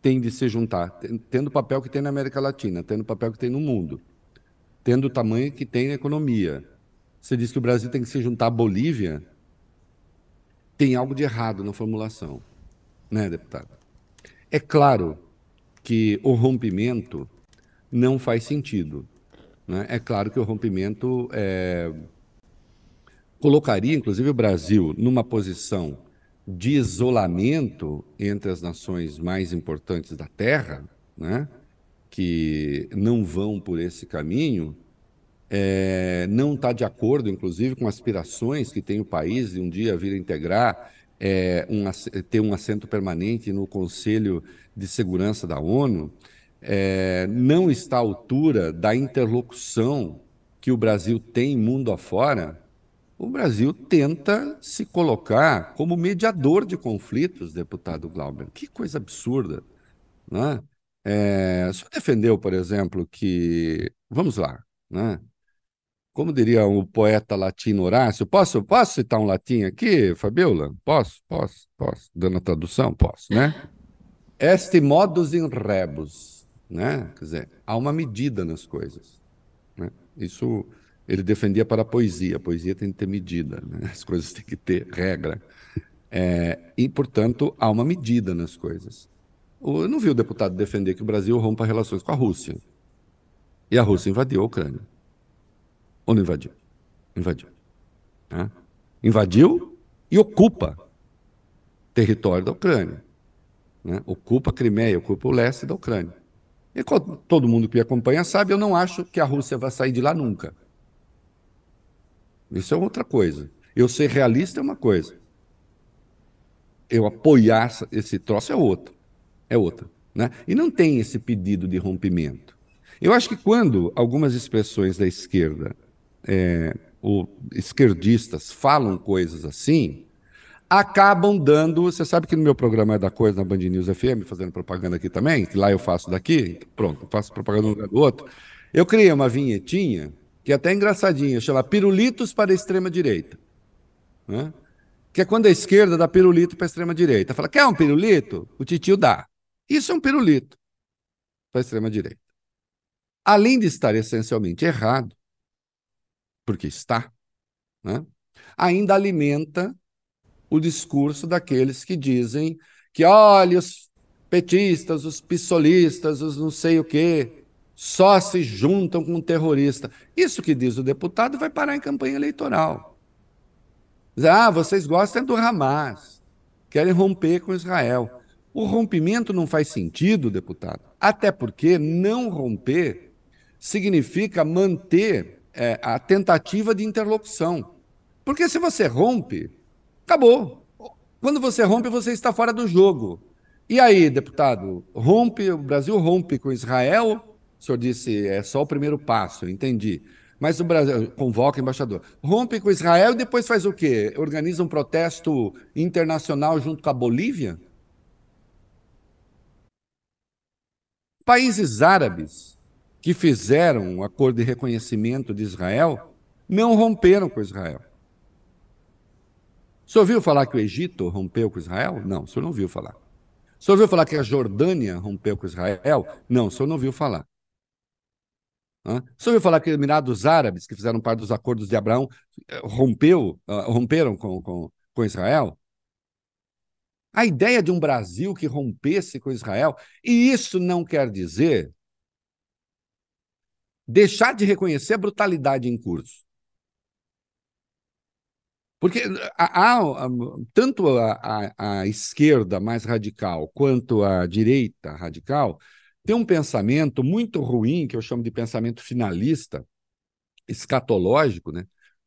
tem de se juntar, tendo o papel que tem na América Latina, tendo o papel que tem no mundo, tendo o tamanho que tem na economia, você diz que o Brasil tem que se juntar à Bolívia, tem algo de errado na formulação, né, deputado? É claro que o rompimento não faz sentido. Né? É claro que o rompimento é... colocaria, inclusive, o Brasil numa posição de isolamento entre as nações mais importantes da Terra, né? Que não vão por esse caminho, é, não está de acordo, inclusive, com aspirações que tem o país de um dia vir a integrar, é, um, ter um assento permanente no Conselho de Segurança da ONU, é, não está à altura da interlocução que o Brasil tem mundo afora, o Brasil tenta se colocar como mediador de conflitos, deputado Glauber. Que coisa absurda. Né? É, o senhor defendeu, por exemplo, que. Vamos lá. Né? Como diria o poeta latino Horácio, posso, posso citar um latim aqui, Fabiola? Posso, posso, posso. Dando a tradução? Posso, né? Este modus in rebus, né? Quer dizer, há uma medida nas coisas. Né? Isso ele defendia para a poesia. A poesia tem que ter medida, né? as coisas têm que ter regra. É, e, portanto, há uma medida nas coisas. Eu não vi o deputado defender que o Brasil rompa relações com a Rússia. E a Rússia invadiu a Ucrânia. Ou não invadiu? Invadiu. Né? Invadiu e ocupa território da Ucrânia. Né? Ocupa a Crimeia, ocupa o leste da Ucrânia. E todo mundo que me acompanha sabe, eu não acho que a Rússia vai sair de lá nunca. Isso é outra coisa. Eu ser realista é uma coisa. Eu apoiar esse troço é outra. É outra. Né? E não tem esse pedido de rompimento. Eu acho que quando algumas expressões da esquerda, é, ou esquerdistas, falam coisas assim, acabam dando. Você sabe que no meu programa é da coisa na Band News FM, fazendo propaganda aqui também, que lá eu faço daqui, pronto, faço propaganda no lugar do outro. Eu criei uma vinhetinha que é até engraçadinha, chama Pirulitos para a extrema-direita. Né? Que é quando a esquerda dá pirulito para a extrema-direita. Fala, quer um pirulito? O titio dá. Isso é um pirulito para a extrema-direita. Além de estar essencialmente errado, porque está, né? ainda alimenta o discurso daqueles que dizem que, olha, os petistas, os pissolistas, os não sei o quê, só se juntam com um terrorista. Isso que diz o deputado vai parar em campanha eleitoral. Ah, vocês gostam do Hamas, querem romper com Israel. O rompimento não faz sentido, deputado, até porque não romper significa manter é, a tentativa de interlocução. Porque se você rompe, acabou. Quando você rompe, você está fora do jogo. E aí, deputado, rompe, o Brasil rompe com Israel o senhor disse, é só o primeiro passo, entendi. Mas o Brasil convoca o embaixador. Rompe com Israel e depois faz o quê? Organiza um protesto internacional junto com a Bolívia? Países árabes que fizeram um acordo de reconhecimento de Israel não romperam com Israel. O senhor ouviu falar que o Egito rompeu com Israel? Não, o senhor não ouviu falar. O senhor ouviu falar que a Jordânia rompeu com Israel? Não, o senhor não ouviu falar. Você ouviu falar que Emirados Árabes, que fizeram parte dos acordos de Abraão, eh, rompeu, uh, romperam com, com, com Israel? A ideia de um Brasil que rompesse com Israel, e isso não quer dizer deixar de reconhecer a brutalidade em curso. Porque há, há, tanto a, a, a, esquerda mais radical quanto a direita radical tem um pensamento muito ruim, que eu chamo de pensamento finalista, escatológico, né?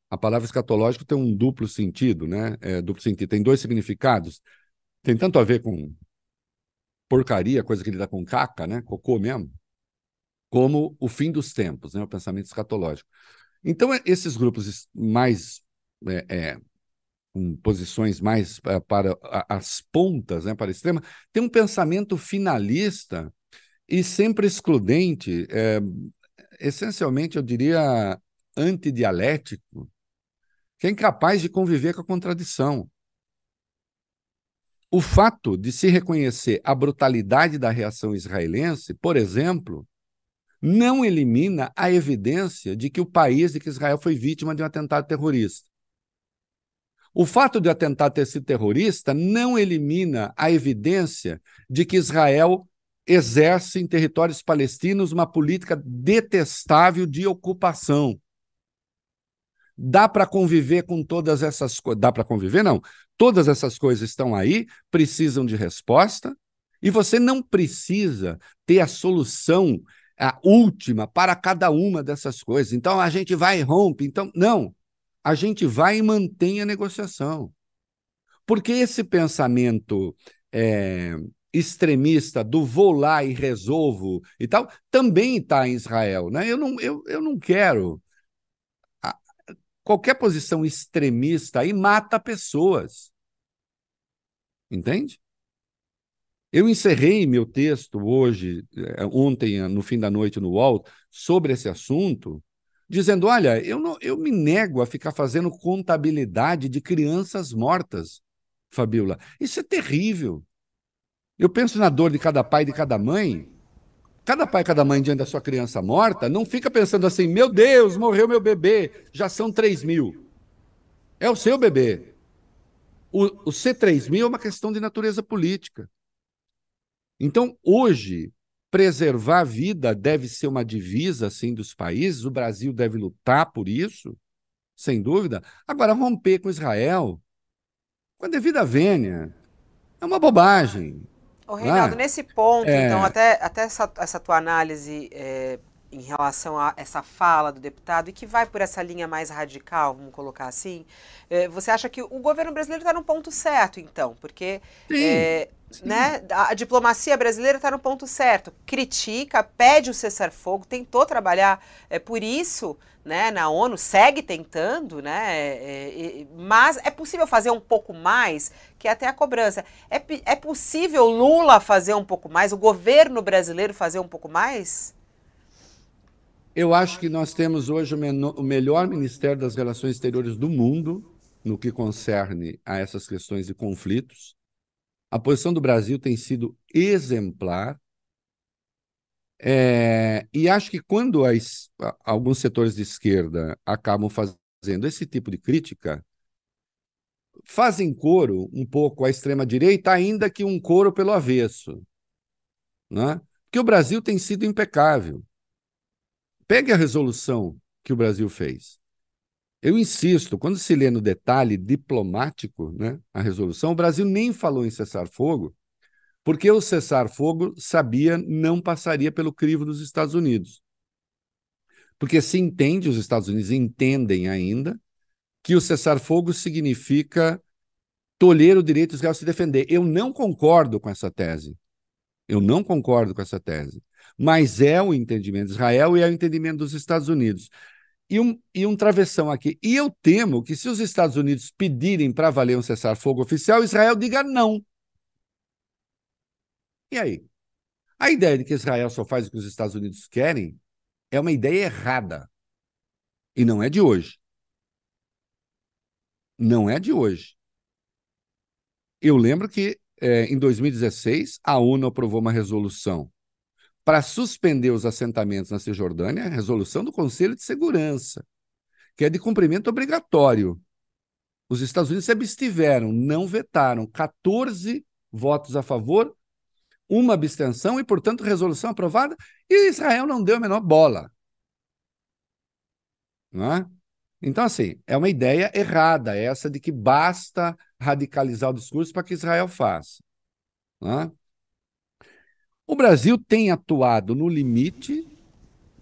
A palavra escatológico tem um duplo sentido, né? É, duplo sentido, tem dois significados. Tem tanto a ver com porcaria, coisa que lida com caca, né? Cocô mesmo, como o fim dos tempos, né? O pensamento escatológico. Então, é, esses grupos mais é, é, com posições mais é, para as pontas, né, para a extrema, tem um pensamento finalista e sempre excludente, é, essencialmente, eu diria, antidialético, que é incapaz de conviver com a contradição. O fato de se reconhecer a brutalidade da reação israelense, por exemplo, não elimina a evidência de que o país, de que Israel foi vítima de um atentado terrorista. O fato de o atentado ter sido terrorista não elimina a evidência de que Israel exerce em territórios palestinos uma política detestável de ocupação. Dá para conviver com todas essas coisas. Dá para conviver? Não. Todas essas coisas estão aí, precisam de resposta, e você não precisa ter a solução a última para cada uma dessas coisas. Então a gente vai e rompe. Então, não. A gente vai e mantém a negociação. Porque esse pensamento é, extremista do vou lá e resolvo e tal também está em Israel. Né? Eu, não, eu, eu não quero qualquer posição extremista aí mata pessoas. Entende? Eu encerrei meu texto hoje, eh, ontem, no fim da noite, no UOL, sobre esse assunto, dizendo: olha, eu, não, eu me nego a ficar fazendo contabilidade de crianças mortas, Fabiola. Isso é terrível. Eu penso na dor de cada pai e de cada mãe, Cada pai, cada mãe diante da sua criança morta, não fica pensando assim: meu Deus, morreu meu bebê, já são 3 mil. É o seu bebê. O, o C3 mil é uma questão de natureza política. Então, hoje, preservar a vida deve ser uma divisa assim dos países, o Brasil deve lutar por isso, sem dúvida. Agora, romper com Israel, com a devida vênia, é uma bobagem. Ô, Reinaldo, ah, nesse ponto, é... então, até, até essa, essa tua análise é, em relação a essa fala do deputado, e que vai por essa linha mais radical, vamos colocar assim, é, você acha que o governo brasileiro está no ponto certo, então? Porque é, né, a, a diplomacia brasileira está no ponto certo. Critica, pede o cessar-fogo, tentou trabalhar é, por isso né, na ONU, segue tentando, né, é, é, mas é possível fazer um pouco mais, que é até a cobrança. É, é possível Lula fazer um pouco mais, o governo brasileiro fazer um pouco mais? Eu acho que nós temos hoje o, menor, o melhor Ministério das Relações Exteriores do mundo no que concerne a essas questões de conflitos. A posição do Brasil tem sido exemplar é, e acho que quando as, alguns setores de esquerda acabam fazendo esse tipo de crítica, fazem coro um pouco à extrema-direita, ainda que um coro pelo avesso. Né? Porque o Brasil tem sido impecável. Pegue a resolução que o Brasil fez. Eu insisto, quando se lê no detalhe diplomático né, a resolução, o Brasil nem falou em cessar-fogo, porque o cessar-fogo sabia não passaria pelo crivo dos Estados Unidos. Porque se entende, os Estados Unidos entendem ainda, que o cessar-fogo significa tolher o direito de Israel se defender. Eu não concordo com essa tese. Eu não concordo com essa tese. Mas é o entendimento de Israel e é o entendimento dos Estados Unidos. E um, e um travessão aqui. E eu temo que, se os Estados Unidos pedirem para valer um cessar-fogo oficial, Israel diga não. E aí? A ideia de que Israel só faz o que os Estados Unidos querem é uma ideia errada. E não é de hoje. Não é de hoje. Eu lembro que é, em 2016 a ONU aprovou uma resolução para suspender os assentamentos na Cisjordânia, a resolução do Conselho de Segurança, que é de cumprimento obrigatório. Os Estados Unidos se abstiveram, não vetaram, 14 votos a favor, uma abstenção e, portanto, resolução aprovada, e Israel não deu a menor bola. Não é? Então, assim, é uma ideia errada essa de que basta radicalizar o discurso para que Israel faça. É? O Brasil tem atuado no limite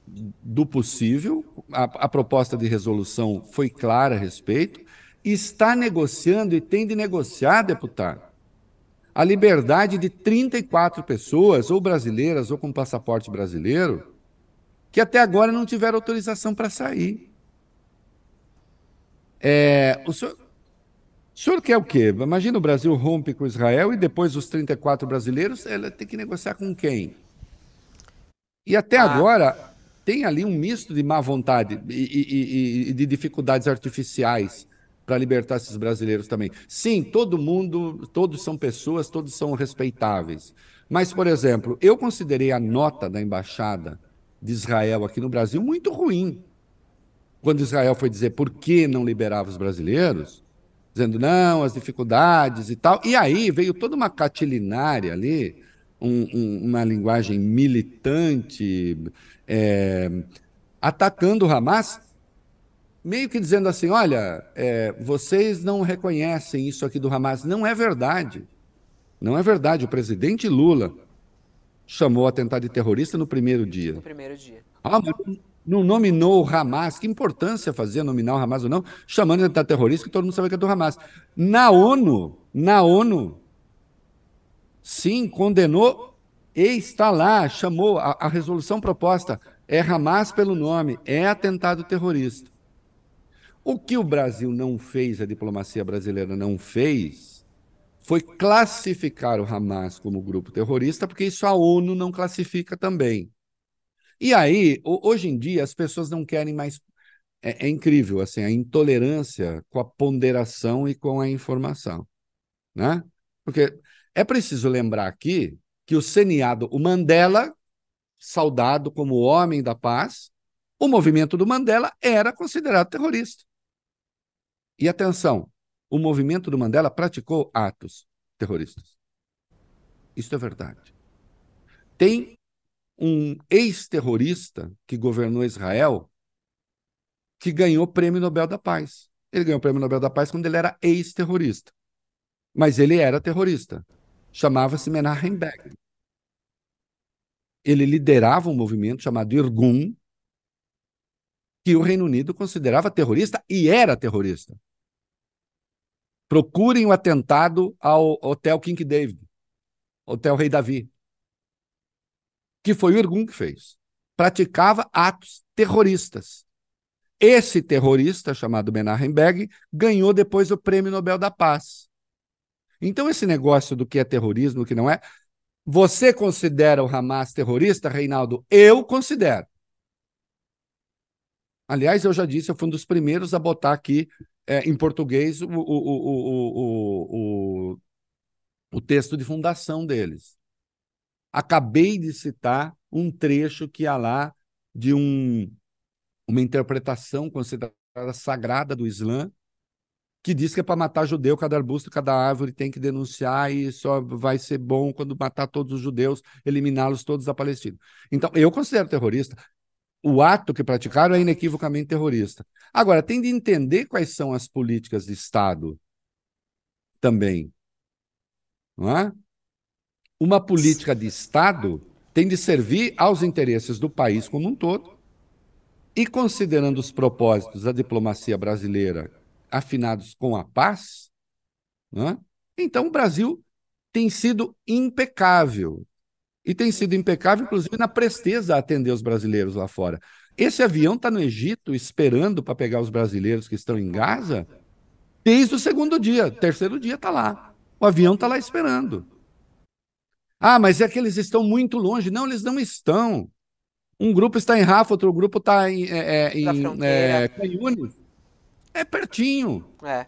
do possível, a, a proposta de resolução foi clara a respeito, está negociando e tem de negociar, deputado, a liberdade de 34 pessoas, ou brasileiras, ou com passaporte brasileiro, que até agora não tiveram autorização para sair. É, o, senhor, o senhor quer o quê? Imagina o Brasil rompe com Israel e depois os 34 brasileiros, ela tem que negociar com quem? E até ah. agora tem ali um misto de má vontade e, e, e de dificuldades artificiais para libertar esses brasileiros também. Sim, todo mundo, todos são pessoas, todos são respeitáveis. Mas, por exemplo, eu considerei a nota da embaixada de Israel aqui no Brasil muito ruim. Quando Israel foi dizer por que não liberava os brasileiros, dizendo não, as dificuldades e tal. E aí veio toda uma catilinária ali, um, um, uma linguagem militante, é, atacando o Hamas, meio que dizendo assim: olha, é, vocês não reconhecem isso aqui do Hamas. Não é verdade. Não é verdade. O presidente Lula chamou o atentado de terrorista no primeiro dia. No primeiro dia. Ah, mas não nominou o Hamas. Que importância fazia nominar o Hamas ou não, chamando de atentado terrorista, que todo mundo sabe que é do Hamas. Na ONU, na ONU, sim, condenou e está lá, chamou a, a resolução proposta é Hamas pelo nome, é atentado terrorista. O que o Brasil não fez, a diplomacia brasileira não fez, foi classificar o Hamas como grupo terrorista, porque isso a ONU não classifica também. E aí, hoje em dia, as pessoas não querem mais. É, é incrível assim a intolerância com a ponderação e com a informação, né? Porque é preciso lembrar aqui que o seniado, o Mandela, saudado como homem da paz, o movimento do Mandela era considerado terrorista. E atenção, o movimento do Mandela praticou atos terroristas. Isso é verdade. Tem um ex-terrorista que governou Israel que ganhou o Prêmio Nobel da Paz. Ele ganhou o Prêmio Nobel da Paz quando ele era ex-terrorista. Mas ele era terrorista. Chamava-se Menachem Begin. Ele liderava um movimento chamado Irgun, que o Reino Unido considerava terrorista e era terrorista. Procurem o atentado ao Hotel King David, Hotel Rei Davi, que foi o Irgun que fez. Praticava atos terroristas. Esse terrorista, chamado Menachem Begin, ganhou depois o Prêmio Nobel da Paz. Então, esse negócio do que é terrorismo, do que não é. Você considera o Hamas terrorista, Reinaldo? Eu considero. Aliás, eu já disse, eu fui um dos primeiros a botar aqui é, em português o, o, o, o, texto de fundação deles. Acabei de citar um trecho que há lá de um, uma interpretação considerada sagrada do Islã, que diz que é para matar judeu, cada arbusto, cada árvore tem que denunciar e só vai ser bom quando matar todos os judeus, eliminá-los todos da Palestina. Então, eu considero terrorista o ato que praticaram é inequivocamente terrorista. Agora, tem de entender quais são as políticas de Estado também. Não é? Uma política de Estado tem de servir aos interesses do país como um todo e, considerando os propósitos da diplomacia brasileira afinados com a paz, é? então o Brasil tem sido impecável e tem sido impecável, inclusive, na presteza a atender os brasileiros lá fora. Esse avião está no Egito esperando para pegar os brasileiros que estão em Gaza desde o segundo dia. Terceiro dia está lá. O avião está lá esperando. Ah, mas é que eles estão muito longe. Não, eles não estão. Um grupo está em Rafa, outro grupo está em, é, é, em é, Canhunes. É pertinho. É.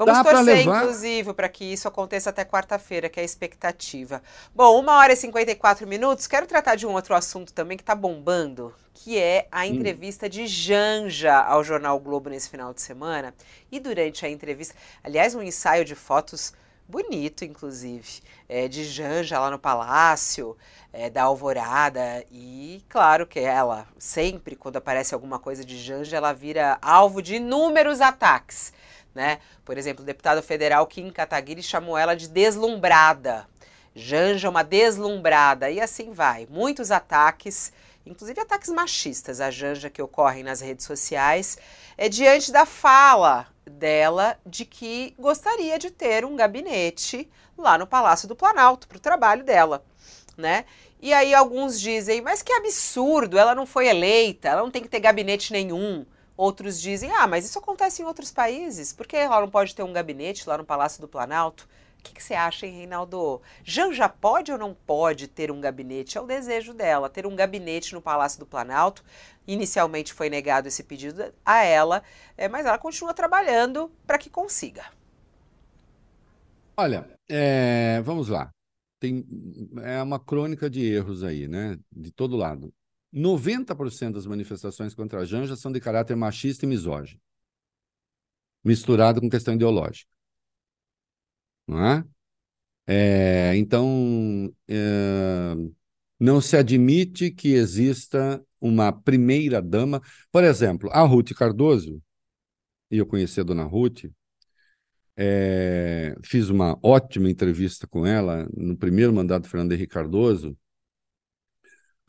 Vamos Dá torcer, inclusive, para que isso aconteça até quarta-feira, que é a expectativa. Bom, uma hora e 54 minutos. Quero tratar de um outro assunto também que está bombando, que é a hum. entrevista de Janja ao Jornal Globo nesse final de semana. E durante a entrevista, aliás, um ensaio de fotos bonito, inclusive, é, de Janja lá no Palácio, é, da Alvorada. E claro que ela, sempre, quando aparece alguma coisa de Janja, ela vira alvo de inúmeros ataques né? Por exemplo, o deputado federal Kim Kataguiri chamou ela de deslumbrada. Janja uma deslumbrada e assim vai. Muitos ataques, inclusive ataques machistas a Janja que ocorrem nas redes sociais, é diante da fala dela de que gostaria de ter um gabinete lá no Palácio do Planalto para o trabalho dela, né? E aí alguns dizem, mas que absurdo, ela não foi eleita, ela não tem que ter gabinete nenhum. Outros dizem, ah, mas isso acontece em outros países, por que ela não pode ter um gabinete lá no Palácio do Planalto? O que, que, você acha, hein, Reinaldo? Janja pode ou não pode ter um gabinete? É o desejo dela, ter um gabinete no Palácio do Planalto. Inicialmente foi negado esse pedido a ela, é, mas ela continua trabalhando para que consiga. Olha, é, vamos lá. Tem, é uma crônica de erros aí, né? De todo lado. 90% das manifestações contra a Janja são de caráter machista e misógino, misturado com questão ideológica. Não é? é então, é, não se admite que exista uma primeira-dama. Por exemplo, a Ruth Cardoso, e eu conheci a dona Ruth, é, fiz uma ótima entrevista com ela no primeiro mandato do Fernando Henrique Cardoso,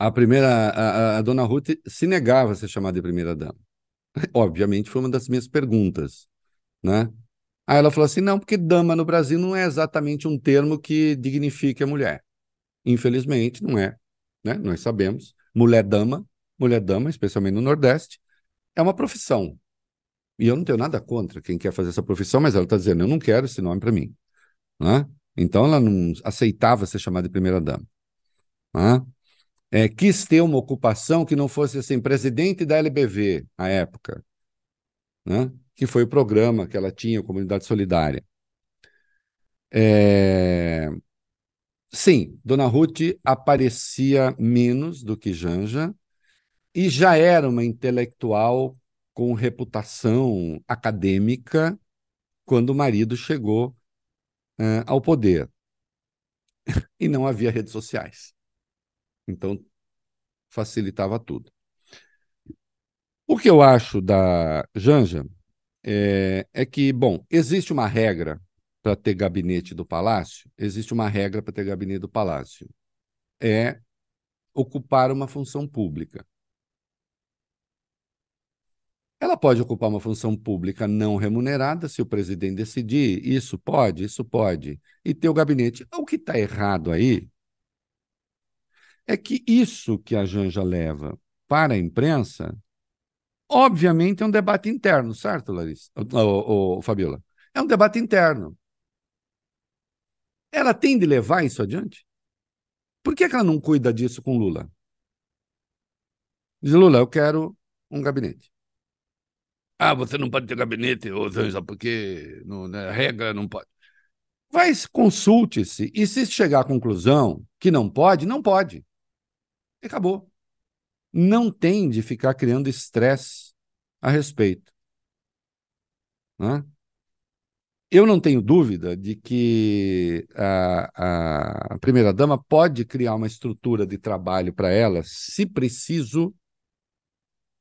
a primeira, a, a, dona Ruth se negava a ser chamada de primeira-dama. *laughs* Obviamente foi uma das minhas perguntas, né? Aí ela falou assim: não, porque dama no Brasil não é exatamente um termo que dignifique a mulher. Infelizmente, não é. Né? Nós sabemos. Mulher-dama, mulher-dama, especialmente no Nordeste, é uma profissão. E eu não tenho nada contra quem quer fazer essa profissão, mas ela está dizendo: eu não quero esse nome para mim. Né? Então ela não aceitava ser chamada de primeira-dama. Né? É, quis ter uma ocupação que não fosse assim, presidente da LBV, à época, né? que foi o programa que ela tinha, Comunidade Solidária. É... Sim, Dona Ruth aparecia menos do que Janja e já era uma intelectual com reputação acadêmica quando o marido chegou uh, ao poder. *laughs* e não havia redes sociais. Então, facilitava tudo. O que eu acho da Janja é, é que, bom, existe uma regra para ter gabinete do palácio, existe uma regra para ter gabinete do palácio. É ocupar uma função pública. Ela pode ocupar uma função pública não remunerada, se o presidente decidir, isso pode, isso pode, e ter o gabinete. O que está errado aí é que isso que a Janja leva para a imprensa, obviamente é um debate interno, certo, Larissa? Ô, Fabiola? É um debate interno. Ela tem de levar isso adiante? Por que, que ela não cuida disso com Lula? Diz, Lula, eu quero um gabinete. Ah, você não pode ter gabinete, ô Zanja, porque não, né, a regra não pode. Vai, consulte-se, e se chegar à conclusão que não pode, não pode. E acabou. Não tem de ficar criando estresse a respeito. Né? Eu não tenho dúvida de que a, a primeira-dama pode criar uma estrutura de trabalho para ela, se preciso,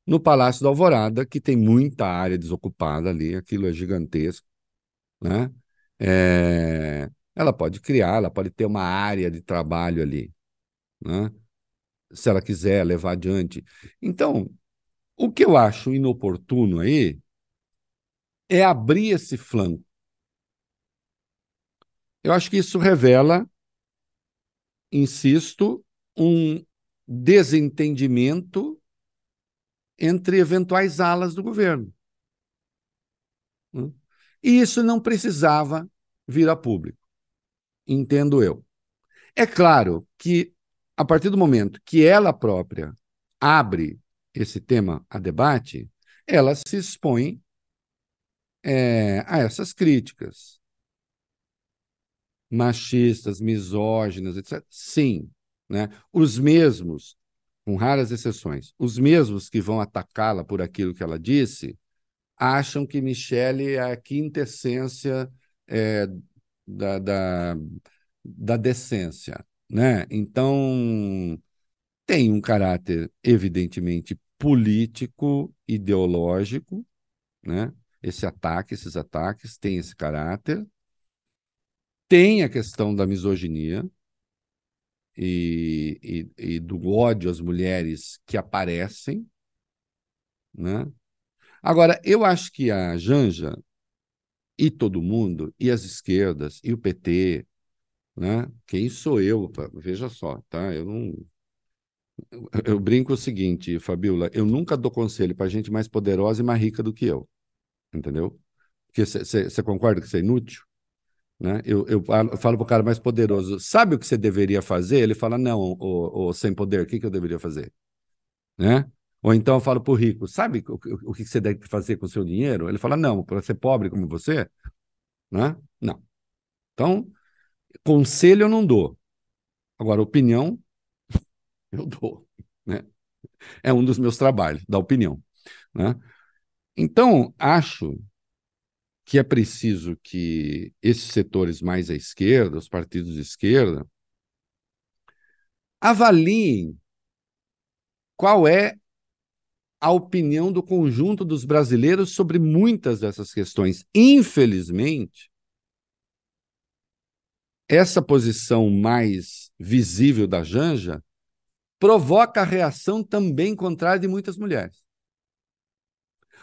no Palácio da Alvorada, que tem muita área desocupada ali, aquilo é gigantesco. Né? É, ela pode criar, ela pode ter uma área de trabalho ali. Né? Se ela quiser levar adiante. Então, o que eu acho inoportuno aí é abrir esse flanco. Eu acho que isso revela, insisto, um desentendimento entre eventuais alas do governo. E isso não precisava vir a público, entendo eu. É claro que a partir do momento que ela própria abre esse tema a debate, ela se expõe é, a essas críticas machistas, misóginas, etc. Sim, né? Os mesmos, com raras exceções, os mesmos que vão atacá-la por aquilo que ela disse, acham que Michele é a quintessência é, da, da, da decência né? Então, tem um caráter evidentemente político, ideológico, né? Esse ataque, esses ataques têm esse caráter. Tem a questão da misoginia e, e, e do ódio às mulheres que aparecem, né? Agora, eu acho que a Janja e todo mundo, e as esquerdas, e o PT, né? Quem sou eu? Veja só, tá? Eu não. Eu brinco o seguinte, Fabiola, eu nunca dou conselho para gente mais poderosa e mais rica do que eu. Entendeu? Porque você concorda que isso é inútil? Né? Eu, eu falo para o cara mais poderoso, sabe o que você deveria fazer? Ele fala, não, o, o sem poder, o que, que eu deveria fazer? Né? Ou então eu falo para o rico, sabe o, o, que você deve fazer com o seu dinheiro? Ele fala, não, para ser pobre como você? Né? Não. Então, conselho eu não dou. Agora, opinião, *laughs* eu dou. Né? É um dos meus trabalhos, dar opinião. Né? Então, acho que é preciso que esses setores mais à esquerda, os partidos de esquerda, avaliem qual é a opinião do conjunto dos brasileiros sobre muitas dessas questões. Infelizmente, essa posição mais visível da Janja provoca a reação também contrária de muitas mulheres.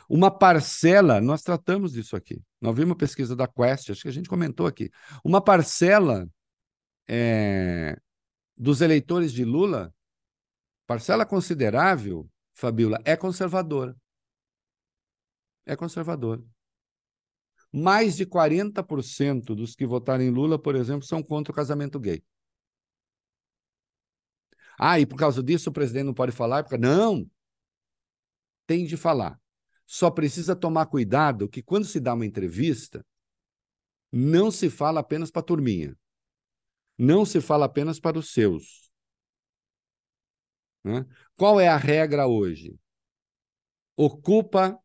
Uma parcela, nós tratamos disso aqui. Nós vimos uma pesquisa da Quest, acho que a gente comentou aqui. Uma parcela é, dos eleitores de Lula, parcela considerável, Fabiola, é conservadora. É conservadora. Mais de 40% dos que votaram em Lula, por exemplo, são contra o casamento gay. Ah, e por causa disso o presidente não pode falar? Não! Tem de falar. Só precisa tomar cuidado que quando se dá uma entrevista, não se fala apenas para a turminha. Não se fala apenas para os seus. Né? Qual é a regra hoje? Ocupa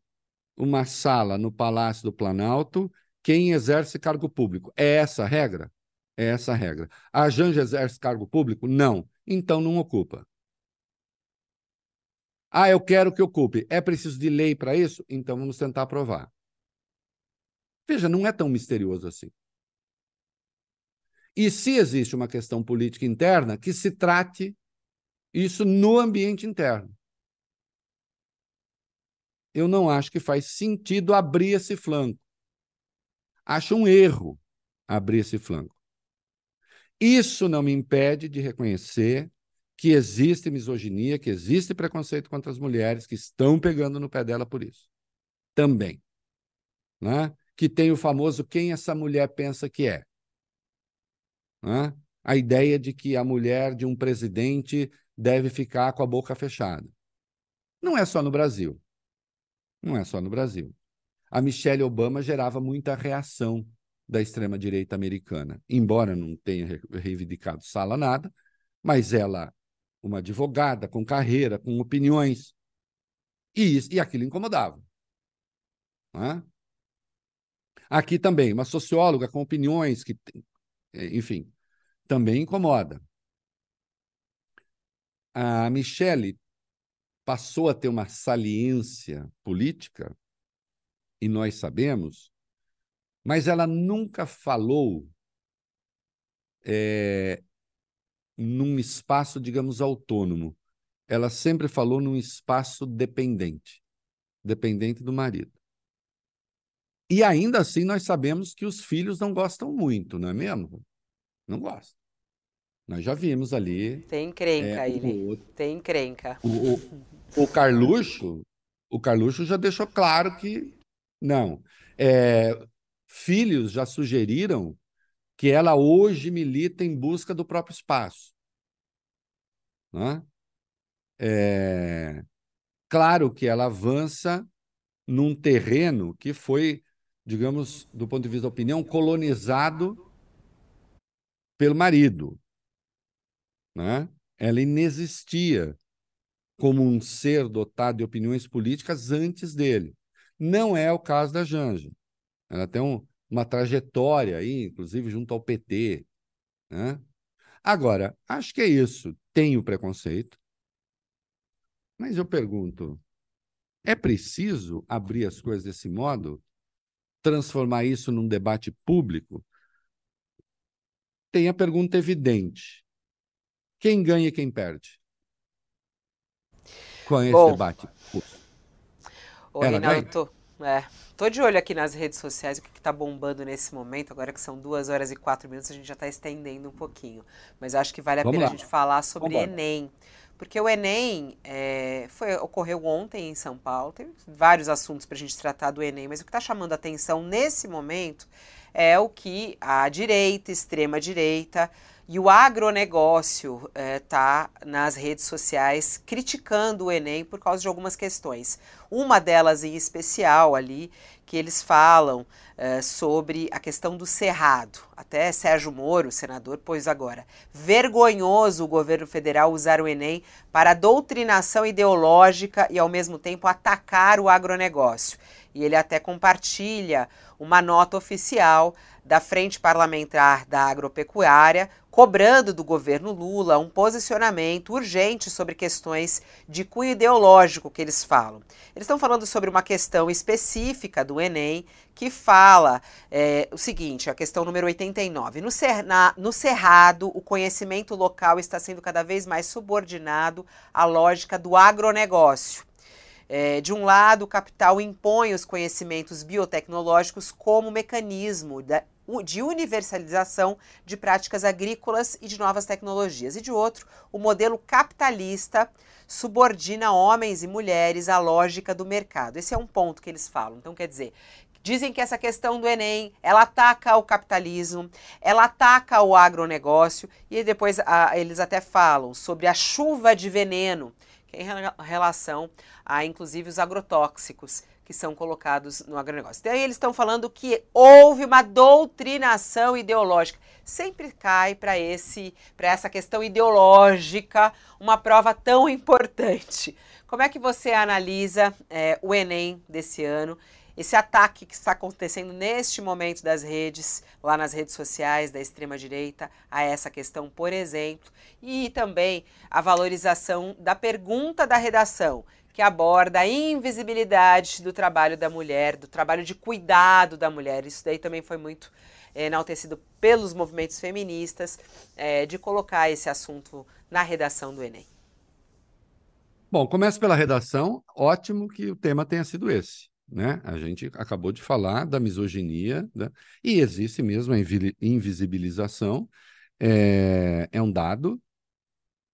uma sala no Palácio do Planalto quem exerce cargo público. É essa a regra? É essa a regra. A Janja exerce cargo público? Não. Então não ocupa. Ah, eu quero que ocupe. É preciso de lei para isso? Então vamos tentar aprovar. Veja, não é tão misterioso assim. E se existe uma questão política interna, que se trate isso no ambiente interno. Eu não acho que faz sentido abrir esse flanco. Acho um erro abrir esse flanco. Isso não me impede de reconhecer que existe misoginia, que existe preconceito contra as mulheres, que estão pegando no pé dela por isso. Também. Né? Que tem o famoso quem essa mulher pensa que é. Né? A ideia de que a mulher de um presidente deve ficar com a boca fechada. Não é só no Brasil. Não é só no Brasil. A Michelle Obama gerava muita reação da extrema-direita americana, embora não tenha reivindicado sala nada, mas ela uma advogada com carreira, com opiniões. E, isso, e aquilo incomodava. É? Aqui também, uma socióloga com opiniões que, enfim, também incomoda. A Michele passou a ter uma saliência política, e nós sabemos, mas ela nunca falou é, num espaço, digamos, autônomo. Ela sempre falou num espaço dependente, dependente do marido. E ainda assim nós sabemos que os filhos não gostam muito, não é mesmo? Não gostam. Nós já vimos ali. Tem encrenca, é, ele. Tem encrenca. O, o, o Carluxo, o Carluxo já deixou claro que não. É, filhos já sugeriram que ela hoje milita em busca do próprio espaço. Né? É... Claro que ela avança num terreno que foi, digamos, do ponto de vista da opinião, colonizado pelo marido. Né? Ela inexistia como um ser dotado de opiniões políticas antes dele. Não é o caso da Janja. Ela tem um, uma trajetória aí, inclusive junto ao PT. Né? Agora, acho que é isso. Tem o preconceito, mas eu pergunto: é preciso abrir as coisas desse modo? Transformar isso num debate público? Tem a pergunta evidente: quem ganha e quem perde? Com esse Bom, debate? Oi, Ela Reinaldo, é, tô de olho aqui nas redes sociais, o que, está bombando nesse momento, agora que são duas horas e quatro minutos, a gente já está estendendo um pouquinho. Mas acho que vale a Vamos pena lá. a gente falar sobre Vamos Enem. Porque o Enem é, foi, ocorreu ontem em São Paulo, tem vários assuntos para a gente tratar do Enem, mas o que está chamando a atenção nesse momento é o que a direita, extrema-direita e o agronegócio está eh, nas redes sociais criticando o Enem por causa de algumas questões. Uma delas em especial ali, que eles falam eh, sobre a questão do cerrado. Até Sérgio Moro, senador, pôs agora. Vergonhoso o governo federal usar o Enem para doutrinação ideológica e, ao mesmo tempo, atacar o agronegócio. E ele até compartilha uma nota oficial da Frente Parlamentar da Agropecuária, cobrando do governo Lula um posicionamento urgente sobre questões de cunho ideológico que eles falam. Eles estão falando sobre uma questão específica do Enem que fala é, o seguinte, a questão número 89. No, no Cerrado, o conhecimento local está sendo cada vez mais subordinado à lógica do agronegócio. É, de um lado, o capital impõe os conhecimentos biotecnológicos como mecanismo da, de universalização de práticas agrícolas e de novas tecnologias. E de outro, o modelo capitalista subordina homens e mulheres à lógica do mercado. Esse é um ponto que eles falam. Então, quer dizer, dizem que essa questão do Enem, ela ataca o capitalismo, ela ataca o agronegócio, e depois a, eles até falam sobre a chuva de veneno, que é em relação a, inclusive, os agrotóxicos que são colocados no agronegócio. Daí eles estão falando que houve uma doutrinação ideológica. Sempre cai para esse, para essa questão ideológica, uma prova tão *laughs* importante. Como é que você analisa é, o Enem desse ano? Esse ataque que está acontecendo neste momento das redes, lá nas redes sociais da extrema-direita, a essa questão, por exemplo, e também a valorização da pergunta da redação, que aborda a invisibilidade do trabalho da mulher, do trabalho de cuidado da mulher. Isso daí também foi muito é, enaltecido pelos movimentos feministas, é, de colocar esse assunto na redação do Enem. Bom, começa pela redação. Ótimo que o tema tenha sido esse. Né? A gente acabou de falar da misoginia, né? e existe mesmo a invisibilização, é, é um dado.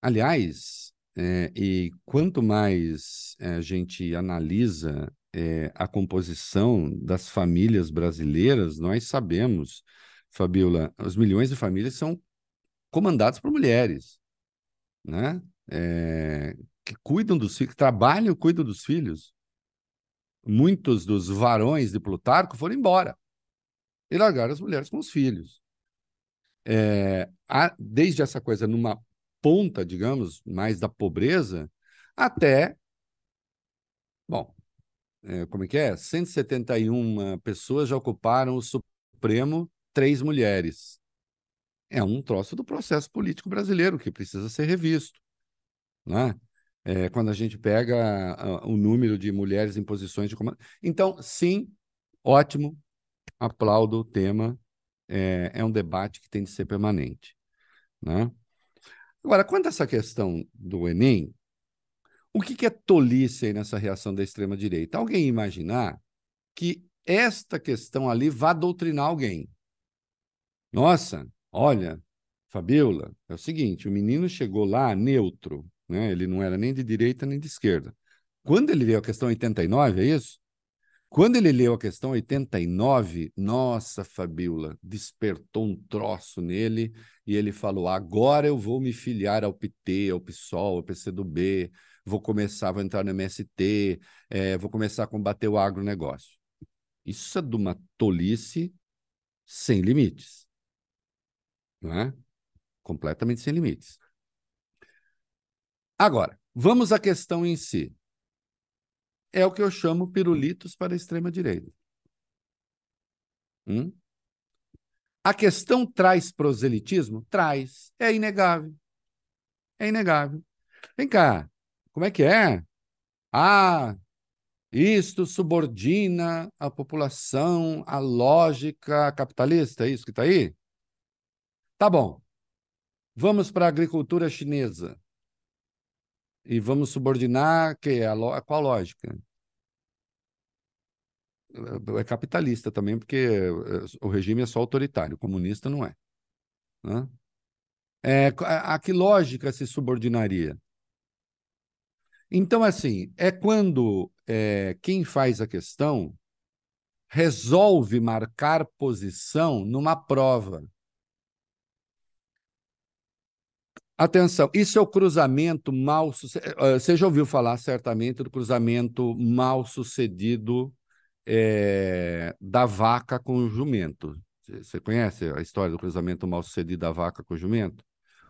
Aliás, é, e quanto mais é, a gente analisa é, a composição das famílias brasileiras, nós sabemos, Fabiola, os milhões de famílias são comandados por mulheres, né? É, que cuidam dos filhos, que trabalham cuidam dos filhos. Muitos dos varões de Plutarco foram embora e largaram as mulheres com os filhos. É, há, desde essa coisa numa ponta, digamos, mais da pobreza, até. Bom, é, como é que é? 171 pessoas já ocuparam o Supremo, três mulheres. É um troço do processo político brasileiro que precisa ser revisto. Né? É, quando a gente pega o número de mulheres em posições de comando. Então, sim, ótimo, aplaudo o tema. É, é um debate que tem de ser permanente. Né? Agora, quanto a essa questão do Enem, o que, que é tolice aí nessa reação da extrema-direita? Alguém imaginar que esta questão ali vá doutrinar alguém. Nossa, olha, Fabiola, é o seguinte: o menino chegou lá neutro, né? ele não era nem de direita nem de esquerda. Quando ele veio a questão 89, é isso? Quando ele leu a questão 89, nossa, Fabiola, despertou um troço nele e ele falou: agora eu vou me filiar ao PT, ao PSOL, ao PCdoB, vou começar, vou entrar no MST, é, vou começar a combater o agronegócio. Isso é de uma tolice sem limites. Não é? Completamente sem limites. Agora, vamos à questão em si é o que eu chamo pirulitos para a extrema-direita. Hum? A questão traz proselitismo? Traz. É inegável. É inegável. Vem cá, como é que é? Ah, isto subordina a população à lógica capitalista, é isso que está aí? Tá bom. Vamos para a agricultura chinesa. E vamos subordinar que a, qual lógica? É, é capitalista também, porque é, o regime é só autoritário, comunista não é. Né? É, a, a que lógica se subordinaria? Então, assim, é quando é, quem faz a questão resolve marcar posição numa prova. Atenção, isso é o cruzamento mal sucedido. Eh, você já ouviu falar certamente do cruzamento mal sucedido é, da vaca com o jumento. Você conhece a história do cruzamento mal sucedido da vaca com o jumento?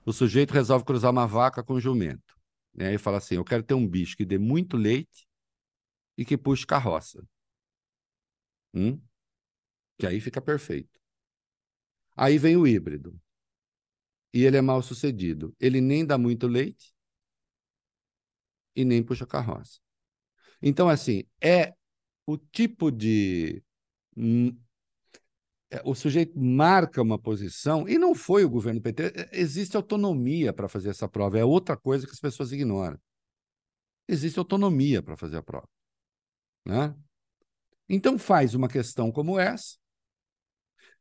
O sujeito resolve cruzar uma vaca com o jumento. Né? E fala assim: Eu quero ter um bicho que dê muito leite e que puxe carroça. Hum? Que aí fica perfeito. Aí vem o híbrido. E ele é mal sucedido. Ele nem dá muito leite e nem puxa carroça. Então, assim, é o tipo de. É, o sujeito marca uma posição, e não foi o governo PT, é, existe autonomia para fazer essa prova, é outra coisa que as pessoas ignoram. Existe autonomia para fazer a prova. Né? Então, faz uma questão como essa,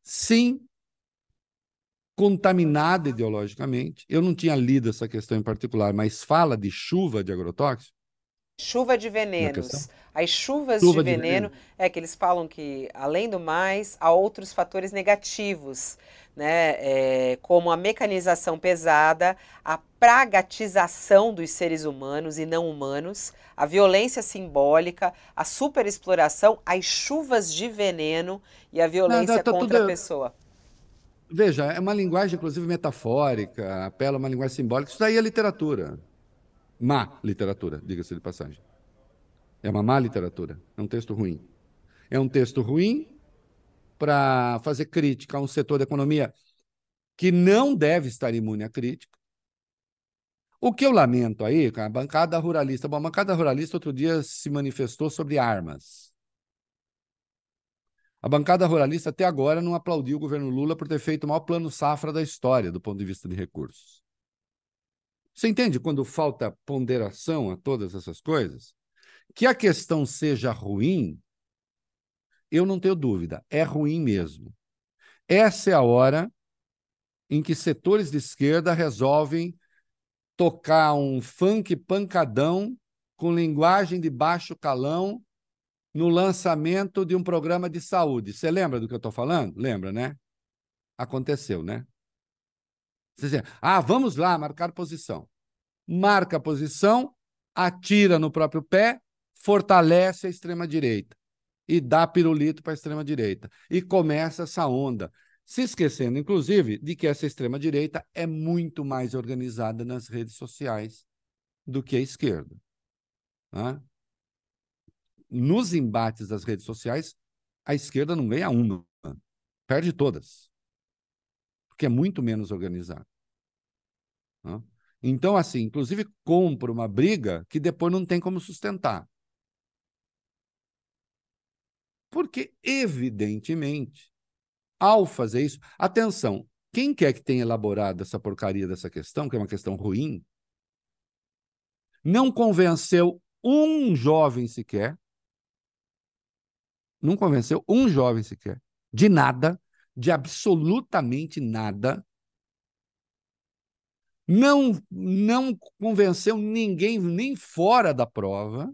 sim, contaminada ideologicamente. Eu não tinha lido essa questão em particular, mas fala de chuva de agrotóxico. Chuva de venenos. As chuvas Chuva de, veneno, de veneno é que eles falam que, além do mais, há outros fatores negativos, né? É, como a mecanização pesada, a pragatização dos seres humanos e não humanos, a violência simbólica, a superexploração, as chuvas de veneno e a violência não, tá, contra tudo... a pessoa. Veja, é uma linguagem, inclusive, metafórica, apela a uma linguagem simbólica. Isso daí é literatura. Má literatura, diga-se de passagem. É uma má literatura, é um texto ruim. É um texto ruim para fazer crítica a um setor da economia que não deve estar imune à crítica. O que eu lamento aí, a bancada ruralista, bom, a bancada ruralista outro dia se manifestou sobre armas. A bancada ruralista até agora não aplaudiu o governo Lula por ter feito o maior plano safra da história do ponto de vista de recursos. Você entende quando falta ponderação a todas essas coisas? Que a questão seja ruim, eu não tenho dúvida, é ruim mesmo. Essa é a hora em que setores de esquerda resolvem tocar um funk pancadão com linguagem de baixo calão no lançamento de um programa de saúde. Você lembra do que eu estou falando? Lembra, né? Aconteceu, né? Ah, vamos lá marcar posição. Marca a posição, atira no próprio pé, fortalece a extrema-direita e dá pirulito para a extrema-direita. E começa essa onda. Se esquecendo, inclusive, de que essa extrema-direita é muito mais organizada nas redes sociais do que a esquerda. Né? Nos embates das redes sociais, a esquerda não ganha uma, perde todas porque é muito menos organizado. Então, assim, inclusive compra uma briga que depois não tem como sustentar. Porque, evidentemente, ao fazer isso, atenção, quem quer que tenha elaborado essa porcaria dessa questão, que é uma questão ruim, não convenceu um jovem sequer, não convenceu um jovem sequer, de nada, de absolutamente nada. Não, não convenceu ninguém, nem fora da prova.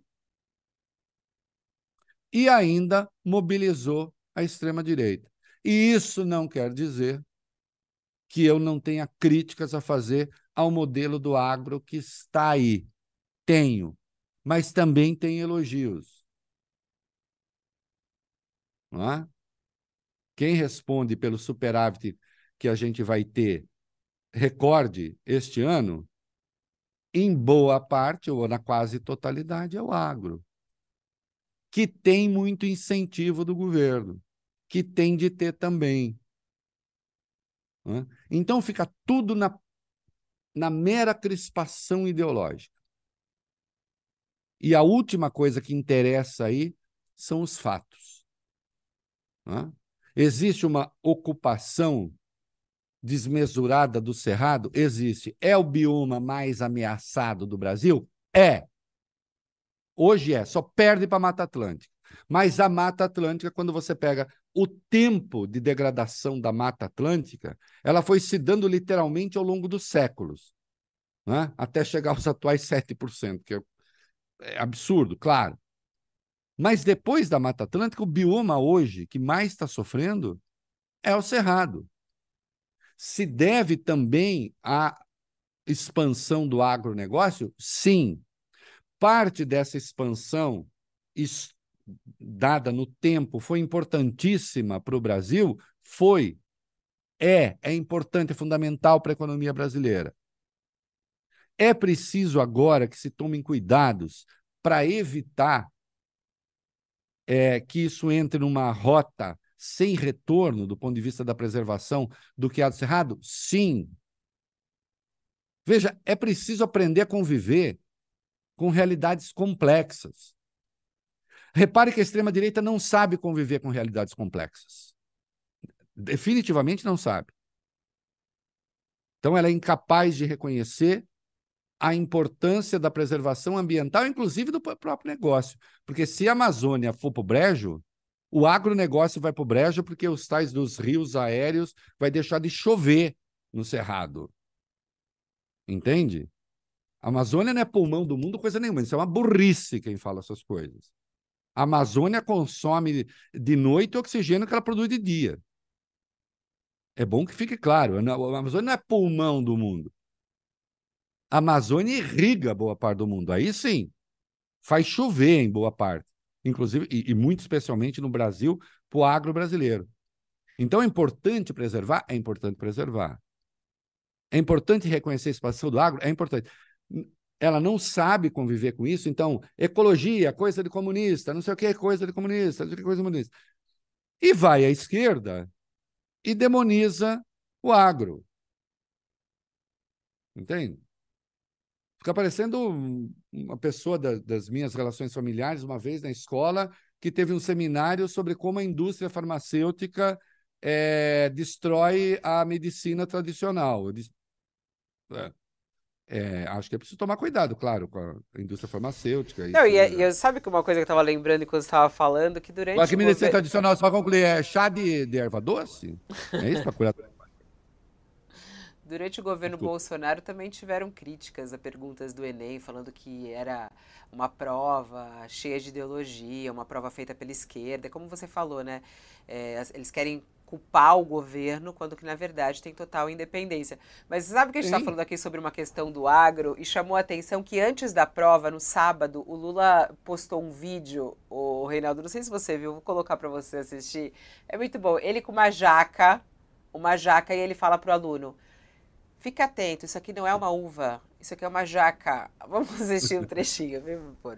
E ainda mobilizou a extrema-direita. E isso não quer dizer que eu não tenha críticas a fazer ao modelo do agro que está aí. Tenho, mas também tem elogios. É? Quem responde pelo superávit que a gente vai ter recorde este ano, em boa parte ou na quase totalidade, é o agro, que tem muito incentivo do governo, que tem de ter também. Então fica tudo na, na mera crispação ideológica. E a última coisa que interessa aí são os fatos. Existe uma ocupação desmesurada do cerrado? Existe. É o bioma mais ameaçado do Brasil? É. Hoje é, só perde para a Mata Atlântica. Mas a Mata Atlântica, quando você pega o tempo de degradação da Mata Atlântica, ela foi se dando literalmente ao longo dos séculos, né? até chegar aos atuais 7%, que é, é absurdo, claro. Mas depois da Mata Atlântica, o bioma hoje que mais está sofrendo é o Cerrado. Se deve também à expansão do agronegócio? Sim. Parte dessa expansão dada no tempo foi importantíssima para o Brasil? Foi. É, é importante, é fundamental para a economia brasileira. É preciso agora que se tomem cuidados para evitar é, que isso entre numa rota sem retorno do ponto de vista da preservação do que há do cerrado? Sim. Veja, é preciso aprender a conviver com realidades complexas. Repare que a extrema-direita não sabe conviver com realidades complexas. Definitivamente não sabe. Então, ela é incapaz de reconhecer a importância da preservação ambiental, inclusive do próprio negócio. Porque se a Amazônia for para o brejo, o agronegócio vai para o brejo porque os tais dos rios aéreos vai deixar de chover no Cerrado. Entende? A Amazônia não é pulmão do mundo, coisa nenhuma. Isso é uma burrice quem fala essas coisas. A Amazônia consome de noite o oxigênio que ela produz de dia. É bom que fique claro. A Amazônia não é pulmão do mundo. A Amazônia irriga boa parte do mundo. Aí sim, faz chover em boa parte. Inclusive, e, e muito especialmente no Brasil, para o agro brasileiro. Então é importante preservar? É importante preservar. É importante reconhecer a expansão do agro? É importante. Ela não sabe conviver com isso, então, ecologia, coisa de comunista, não sei o que, coisa de comunista, não sei o que, coisa de comunista. E vai à esquerda e demoniza o agro. Entende? Fica parecendo uma pessoa da, das minhas relações familiares, uma vez na escola, que teve um seminário sobre como a indústria farmacêutica é, destrói a medicina tradicional. Disse, é, é, acho que é preciso tomar cuidado, claro, com a indústria farmacêutica. Não, e, e, sabe que uma coisa que eu estava lembrando enquanto você estava falando, que durante. Mas que medicina tradicional, só concluir, é chá de, de erva doce? É isso para curar? Durante o governo Bolsonaro também tiveram críticas a perguntas do Enem, falando que era uma prova cheia de ideologia, uma prova feita pela esquerda. Como você falou, né? É, eles querem culpar o governo, quando que na verdade tem total independência. Mas sabe que a gente está falando aqui sobre uma questão do agro e chamou a atenção que antes da prova, no sábado, o Lula postou um vídeo, o Reinaldo, não sei se você viu, vou colocar para você assistir. É muito bom. Ele com uma jaca, uma jaca, e ele fala para o aluno Fique atento, isso aqui não é uma uva, isso aqui é uma jaca. *laughs* Vamos assistir um trechinho, viu, por.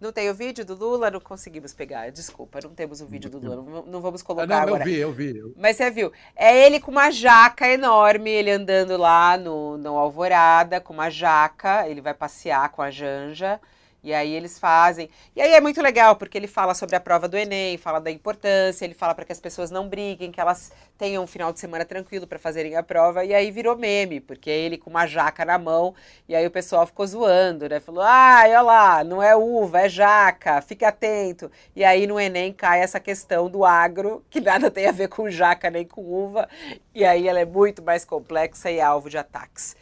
Não tem o vídeo do Lula? Não conseguimos pegar. Desculpa, não temos o vídeo do Lula. Não, não vamos colocar ah, não, agora. Eu vi, eu vi. Eu... Mas você viu. É ele com uma jaca enorme, ele andando lá no, no Alvorada, com uma jaca. Ele vai passear com a Janja. E aí eles fazem. E aí é muito legal, porque ele fala sobre a prova do Enem, fala da importância, ele fala para que as pessoas não briguem, que elas tenham um final de semana tranquilo para fazerem a prova. E aí virou meme, porque é ele com uma jaca na mão, e aí o pessoal ficou zoando, né? Falou: ah, olha lá, não é uva, é jaca, fique atento. E aí no Enem cai essa questão do agro, que nada tem a ver com jaca nem com uva, e aí ela é muito mais complexa e alvo de ataques.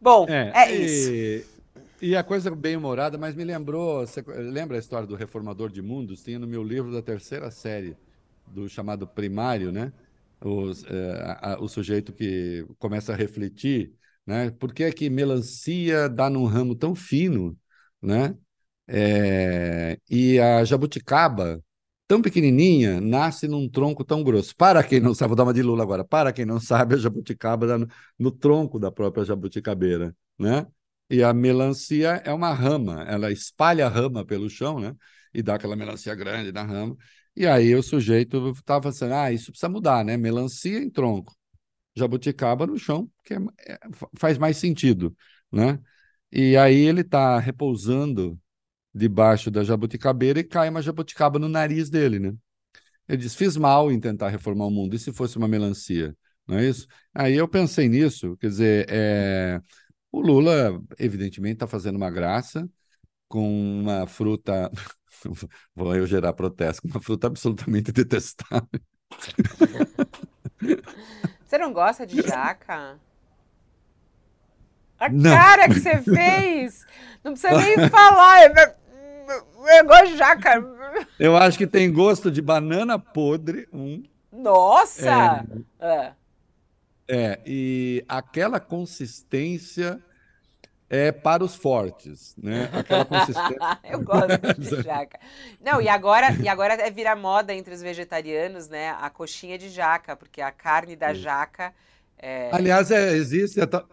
Bom, é, é isso. E... E a coisa bem humorada, mas me lembrou. Lembra a história do Reformador de Mundos? Tinha no meu livro da terceira série, do chamado Primário, né? É, a, o sujeito que começa a refletir, né? Por que é que melancia dá num ramo tão fino, né? É, e a jabuticaba, tão pequenininha, nasce num tronco tão grosso. Para quem não sabe, vou dar uma de Lula agora. Para quem não sabe, a jabuticaba dá no, no tronco da própria jabuticabeira, né? E a melancia é uma rama, ela espalha a rama pelo chão, né? E dá aquela melancia grande na rama. E aí o sujeito estava pensando, ah, isso precisa mudar, né? Melancia em tronco, jabuticaba no chão, que é, é, faz mais sentido, né? E aí ele está repousando debaixo da jabuticabeira e cai uma jabuticaba no nariz dele, né? Ele diz, fiz mal em tentar reformar o mundo, e se fosse uma melancia? Não é isso? Aí eu pensei nisso, quer dizer, é o Lula, evidentemente, está fazendo uma graça com uma fruta. *laughs* Vou eu gerar protesto, com uma fruta absolutamente *laughs* detestável. Você não gosta de jaca? A não. cara que você fez! Não precisa nem falar! É Eu gosto de jaca. Eu acho que tem gosto de banana podre, um. Nossa! É. É, e aquela consistência é para os fortes, né? Aquela consistência. *laughs* Eu gosto *laughs* de jaca. Não, e agora, e agora é virar moda entre os vegetarianos, né? A coxinha de jaca, porque a carne da jaca. É... Aliás, é, existe a tal,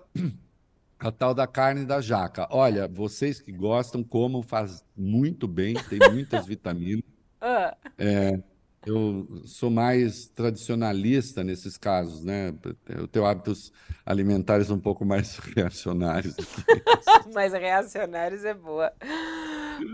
a tal da carne da jaca. Olha, vocês que gostam, comam, faz muito bem, tem muitas *laughs* vitaminas. Ah. É, eu sou mais tradicionalista nesses casos, né? Eu tenho hábitos alimentares um pouco mais *laughs* reacionários. *laughs* mais reacionários é boa.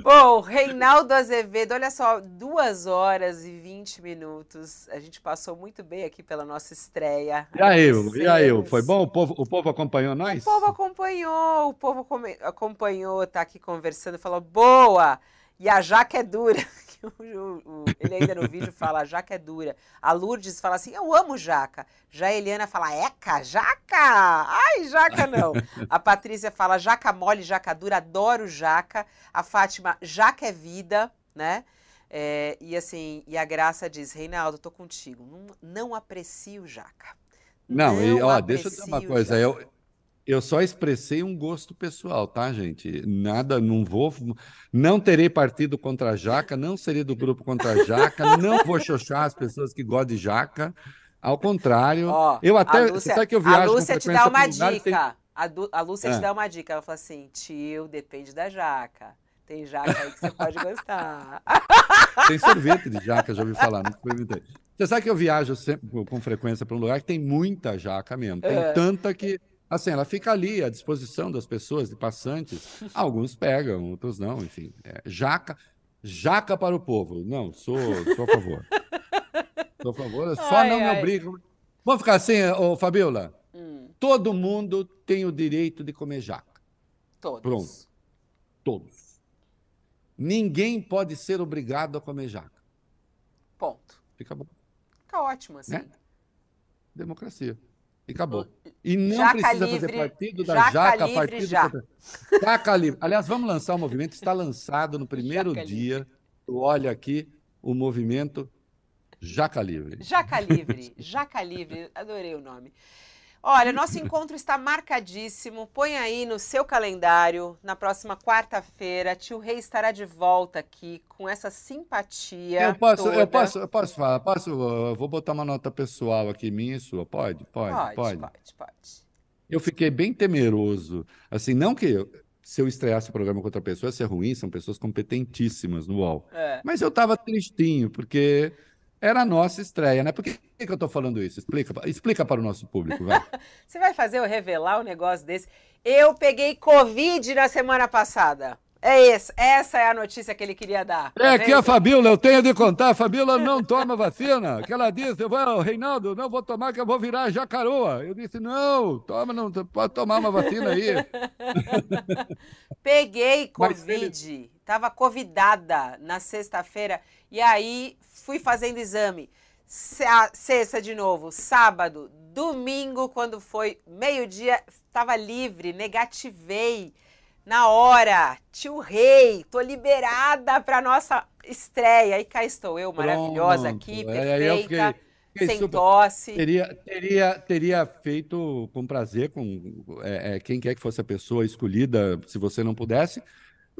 Bom, Reinaldo Azevedo, olha só, duas horas e vinte minutos. A gente passou muito bem aqui pela nossa estreia. E aí, e aí, foi bom? O povo, o povo acompanhou nós? O povo acompanhou, o povo acompanhou, tá aqui conversando, falou, boa! E a jaca é dura. *laughs* o, o, ele ainda no vídeo fala, a jaca é dura. A Lourdes fala assim, eu amo jaca. Já a Eliana fala, eca, jaca! Ai, jaca não. A Patrícia fala, jaca mole, jaca dura, adoro jaca. A Fátima, jaca é vida, né? É, e assim, e a Graça diz, Reinaldo, tô contigo, não, não aprecio jaca. Não, não e ó, deixa eu dizer uma coisa, eu, eu só expressei um gosto pessoal, tá, gente? Nada, não vou. Não terei partido contra a jaca, não serei do grupo contra a jaca, não vou xoxar as pessoas que gostam de jaca. Ao contrário, oh, eu até. Lúcia, sabe que eu viajo a Lúcia te dá uma dica. Tem... A, du, a, Lúcia é. te dá uma dica. Ela fala assim: tio, depende da jaca. Tem jaca aí que você pode gostar. *laughs* Tem sorvete de jaca, já ouvi falar, não experimentei. Você sabe que eu viajo sempre, com frequência para um lugar que tem muita jaca mesmo. Tem é. tanta que Assim, ela fica ali à disposição das pessoas, de passantes. Alguns pegam, outros não, enfim. É, jaca, jaca para o povo. Não, sou, sou a favor. Sou a favor, só ai, não ai. me obrigo. Vamos ficar assim, ô Fabiola? Hum. Todo mundo tem o direito de comer jaca. Todos. Pronto. Todos. Ninguém pode ser obrigado a comer jaca. Ponto. Fica bom. Fica ótimo, assim. Né? Democracia. E acabou. E não jaca precisa livre, fazer partido da jaca, jaca livre, partido já. jaca livre. Aliás, vamos lançar o movimento. Está lançado no primeiro jaca dia. Livre. Olha aqui o movimento Jaca Livre. Jaca Livre, Jaca Livre, adorei o nome. Olha, nosso encontro está marcadíssimo. Põe aí no seu calendário. Na próxima quarta-feira, tio Rei estará de volta aqui com essa simpatia. Eu posso, toda. eu posso, eu posso falar. Posso, eu vou botar uma nota pessoal aqui, minha e sua. Pode, pode, pode. Pode, pode. pode. Eu fiquei bem temeroso. Assim, não que eu, se eu estreasse o programa com outra pessoa ia ser ruim, são pessoas competentíssimas no UOL. É. Mas eu estava tristinho, porque era a nossa estreia, né? Por que, que eu estou falando isso? Explica, explica para o nosso público, vai. *laughs* Você vai fazer eu revelar um negócio desse? Eu peguei Covid na semana passada. É isso, essa é a notícia que ele queria dar. Tá é que a Fabíola, eu tenho de contar, a Fabíola não toma vacina. Que ela disse, eu vou, Reinaldo, não vou tomar que eu vou virar jacaroa. Eu disse, não, toma, não, pode tomar uma vacina aí. *laughs* Peguei Covid, ele... tava convidada na sexta-feira e aí fui fazendo exame. Sexta de novo, sábado, domingo, quando foi meio-dia, estava livre, negativei na hora. Tio Rei, tô liberada para nossa estreia. E cá estou eu, maravilhosa Pronto. aqui, perfeita. É, sem super... tosse. Teria, teria, teria feito com prazer com é, é, quem quer que fosse a pessoa escolhida, se você não pudesse.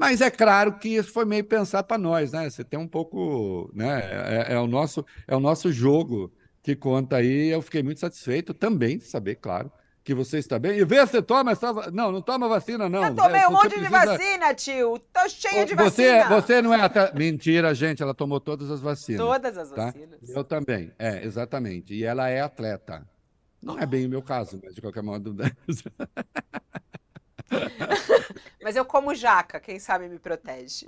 Mas é claro que isso foi meio pensar para nós, né? Você tem um pouco, né? É, é, o nosso, é o nosso jogo que conta aí. Eu fiquei muito satisfeito também de saber, claro, que você está bem. E vê se toma essa. Não, não toma vacina, não. Eu tomei um monte precisa... de vacina, tio. Tô cheio de você, vacina. Você não é até. Mentira, gente. Ela tomou todas as vacinas. Todas as tá? vacinas. Eu também. É, exatamente. E ela é atleta. Não é bem o meu caso, mas de qualquer modo. *laughs* *laughs* Mas eu como jaca, quem sabe me protege.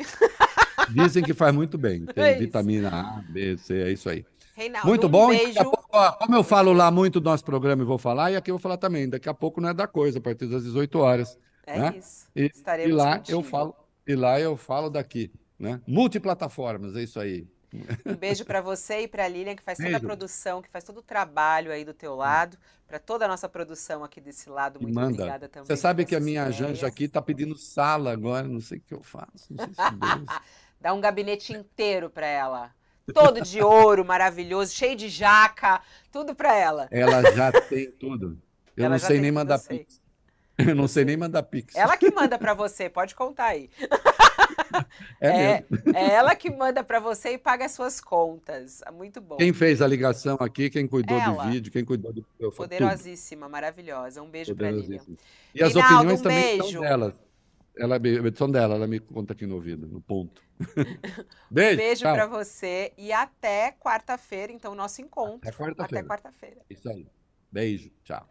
Dizem que faz muito bem. *laughs* Tem é vitamina A, B, C, é isso aí. Reinaldo, muito bom. Um beijo. Pouco, ó, como eu falo lá muito do nosso programa e vou falar, e aqui eu vou falar também. Daqui a pouco não é da coisa, a partir das 18 horas. É né? isso. E, Estaremos e lá contigo. eu falo, e lá eu falo daqui, né? Multiplataformas, é isso aí. Um beijo para você e para a Lilian, que faz beijo. toda a produção, que faz todo o trabalho aí do teu lado, para toda a nossa produção aqui desse lado. Muito Manda. obrigada também. Você sabe que a minha ideias. Janja aqui está pedindo sala agora, não sei o que eu faço. Não sei se. *laughs* Dá um gabinete inteiro para ela. Todo de ouro, maravilhoso, cheio de jaca, tudo para ela. Ela já tem tudo. Eu Ela não sei nem mandar pix. Eu não sei nem mandar pix. Ela que manda para você, pode contar aí. *laughs* É, É, é ela que manda para você e paga as suas contas. É Muito bom. Quem fez a ligação aqui, quem cuidou Ela. do vídeo, quem cuidou do tudo. Poderosíssima, maravilhosa. Um beijo para Lilian. E as Reinaldo, opiniões um também beijo. são dela. Ela, me- são dela, ela me conta aqui no ouvido, no ponto. *laughs* Beijo. Beijo para você e até quarta-feira, então, nosso encontro. Até quarta-feira. Até quarta-feira. Isso aí. Beijo. Tchau.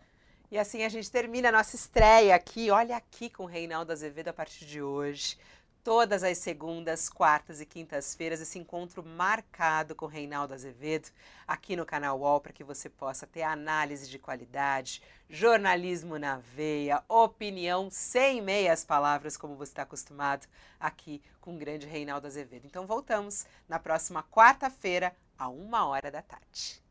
E assim a gente termina a nossa estreia aqui. Olha aqui com o Reinaldo Azevedo a partir de hoje. Todas as segundas, quartas e quintas-feiras, esse encontro marcado com Reinaldo Azevedo aqui no canal UOL para que você possa ter análise de qualidade, jornalismo na veia, opinião sem meias palavras, como você está acostumado aqui com o grande Reinaldo Azevedo. Então voltamos na próxima quarta-feira, a uma hora da tarde.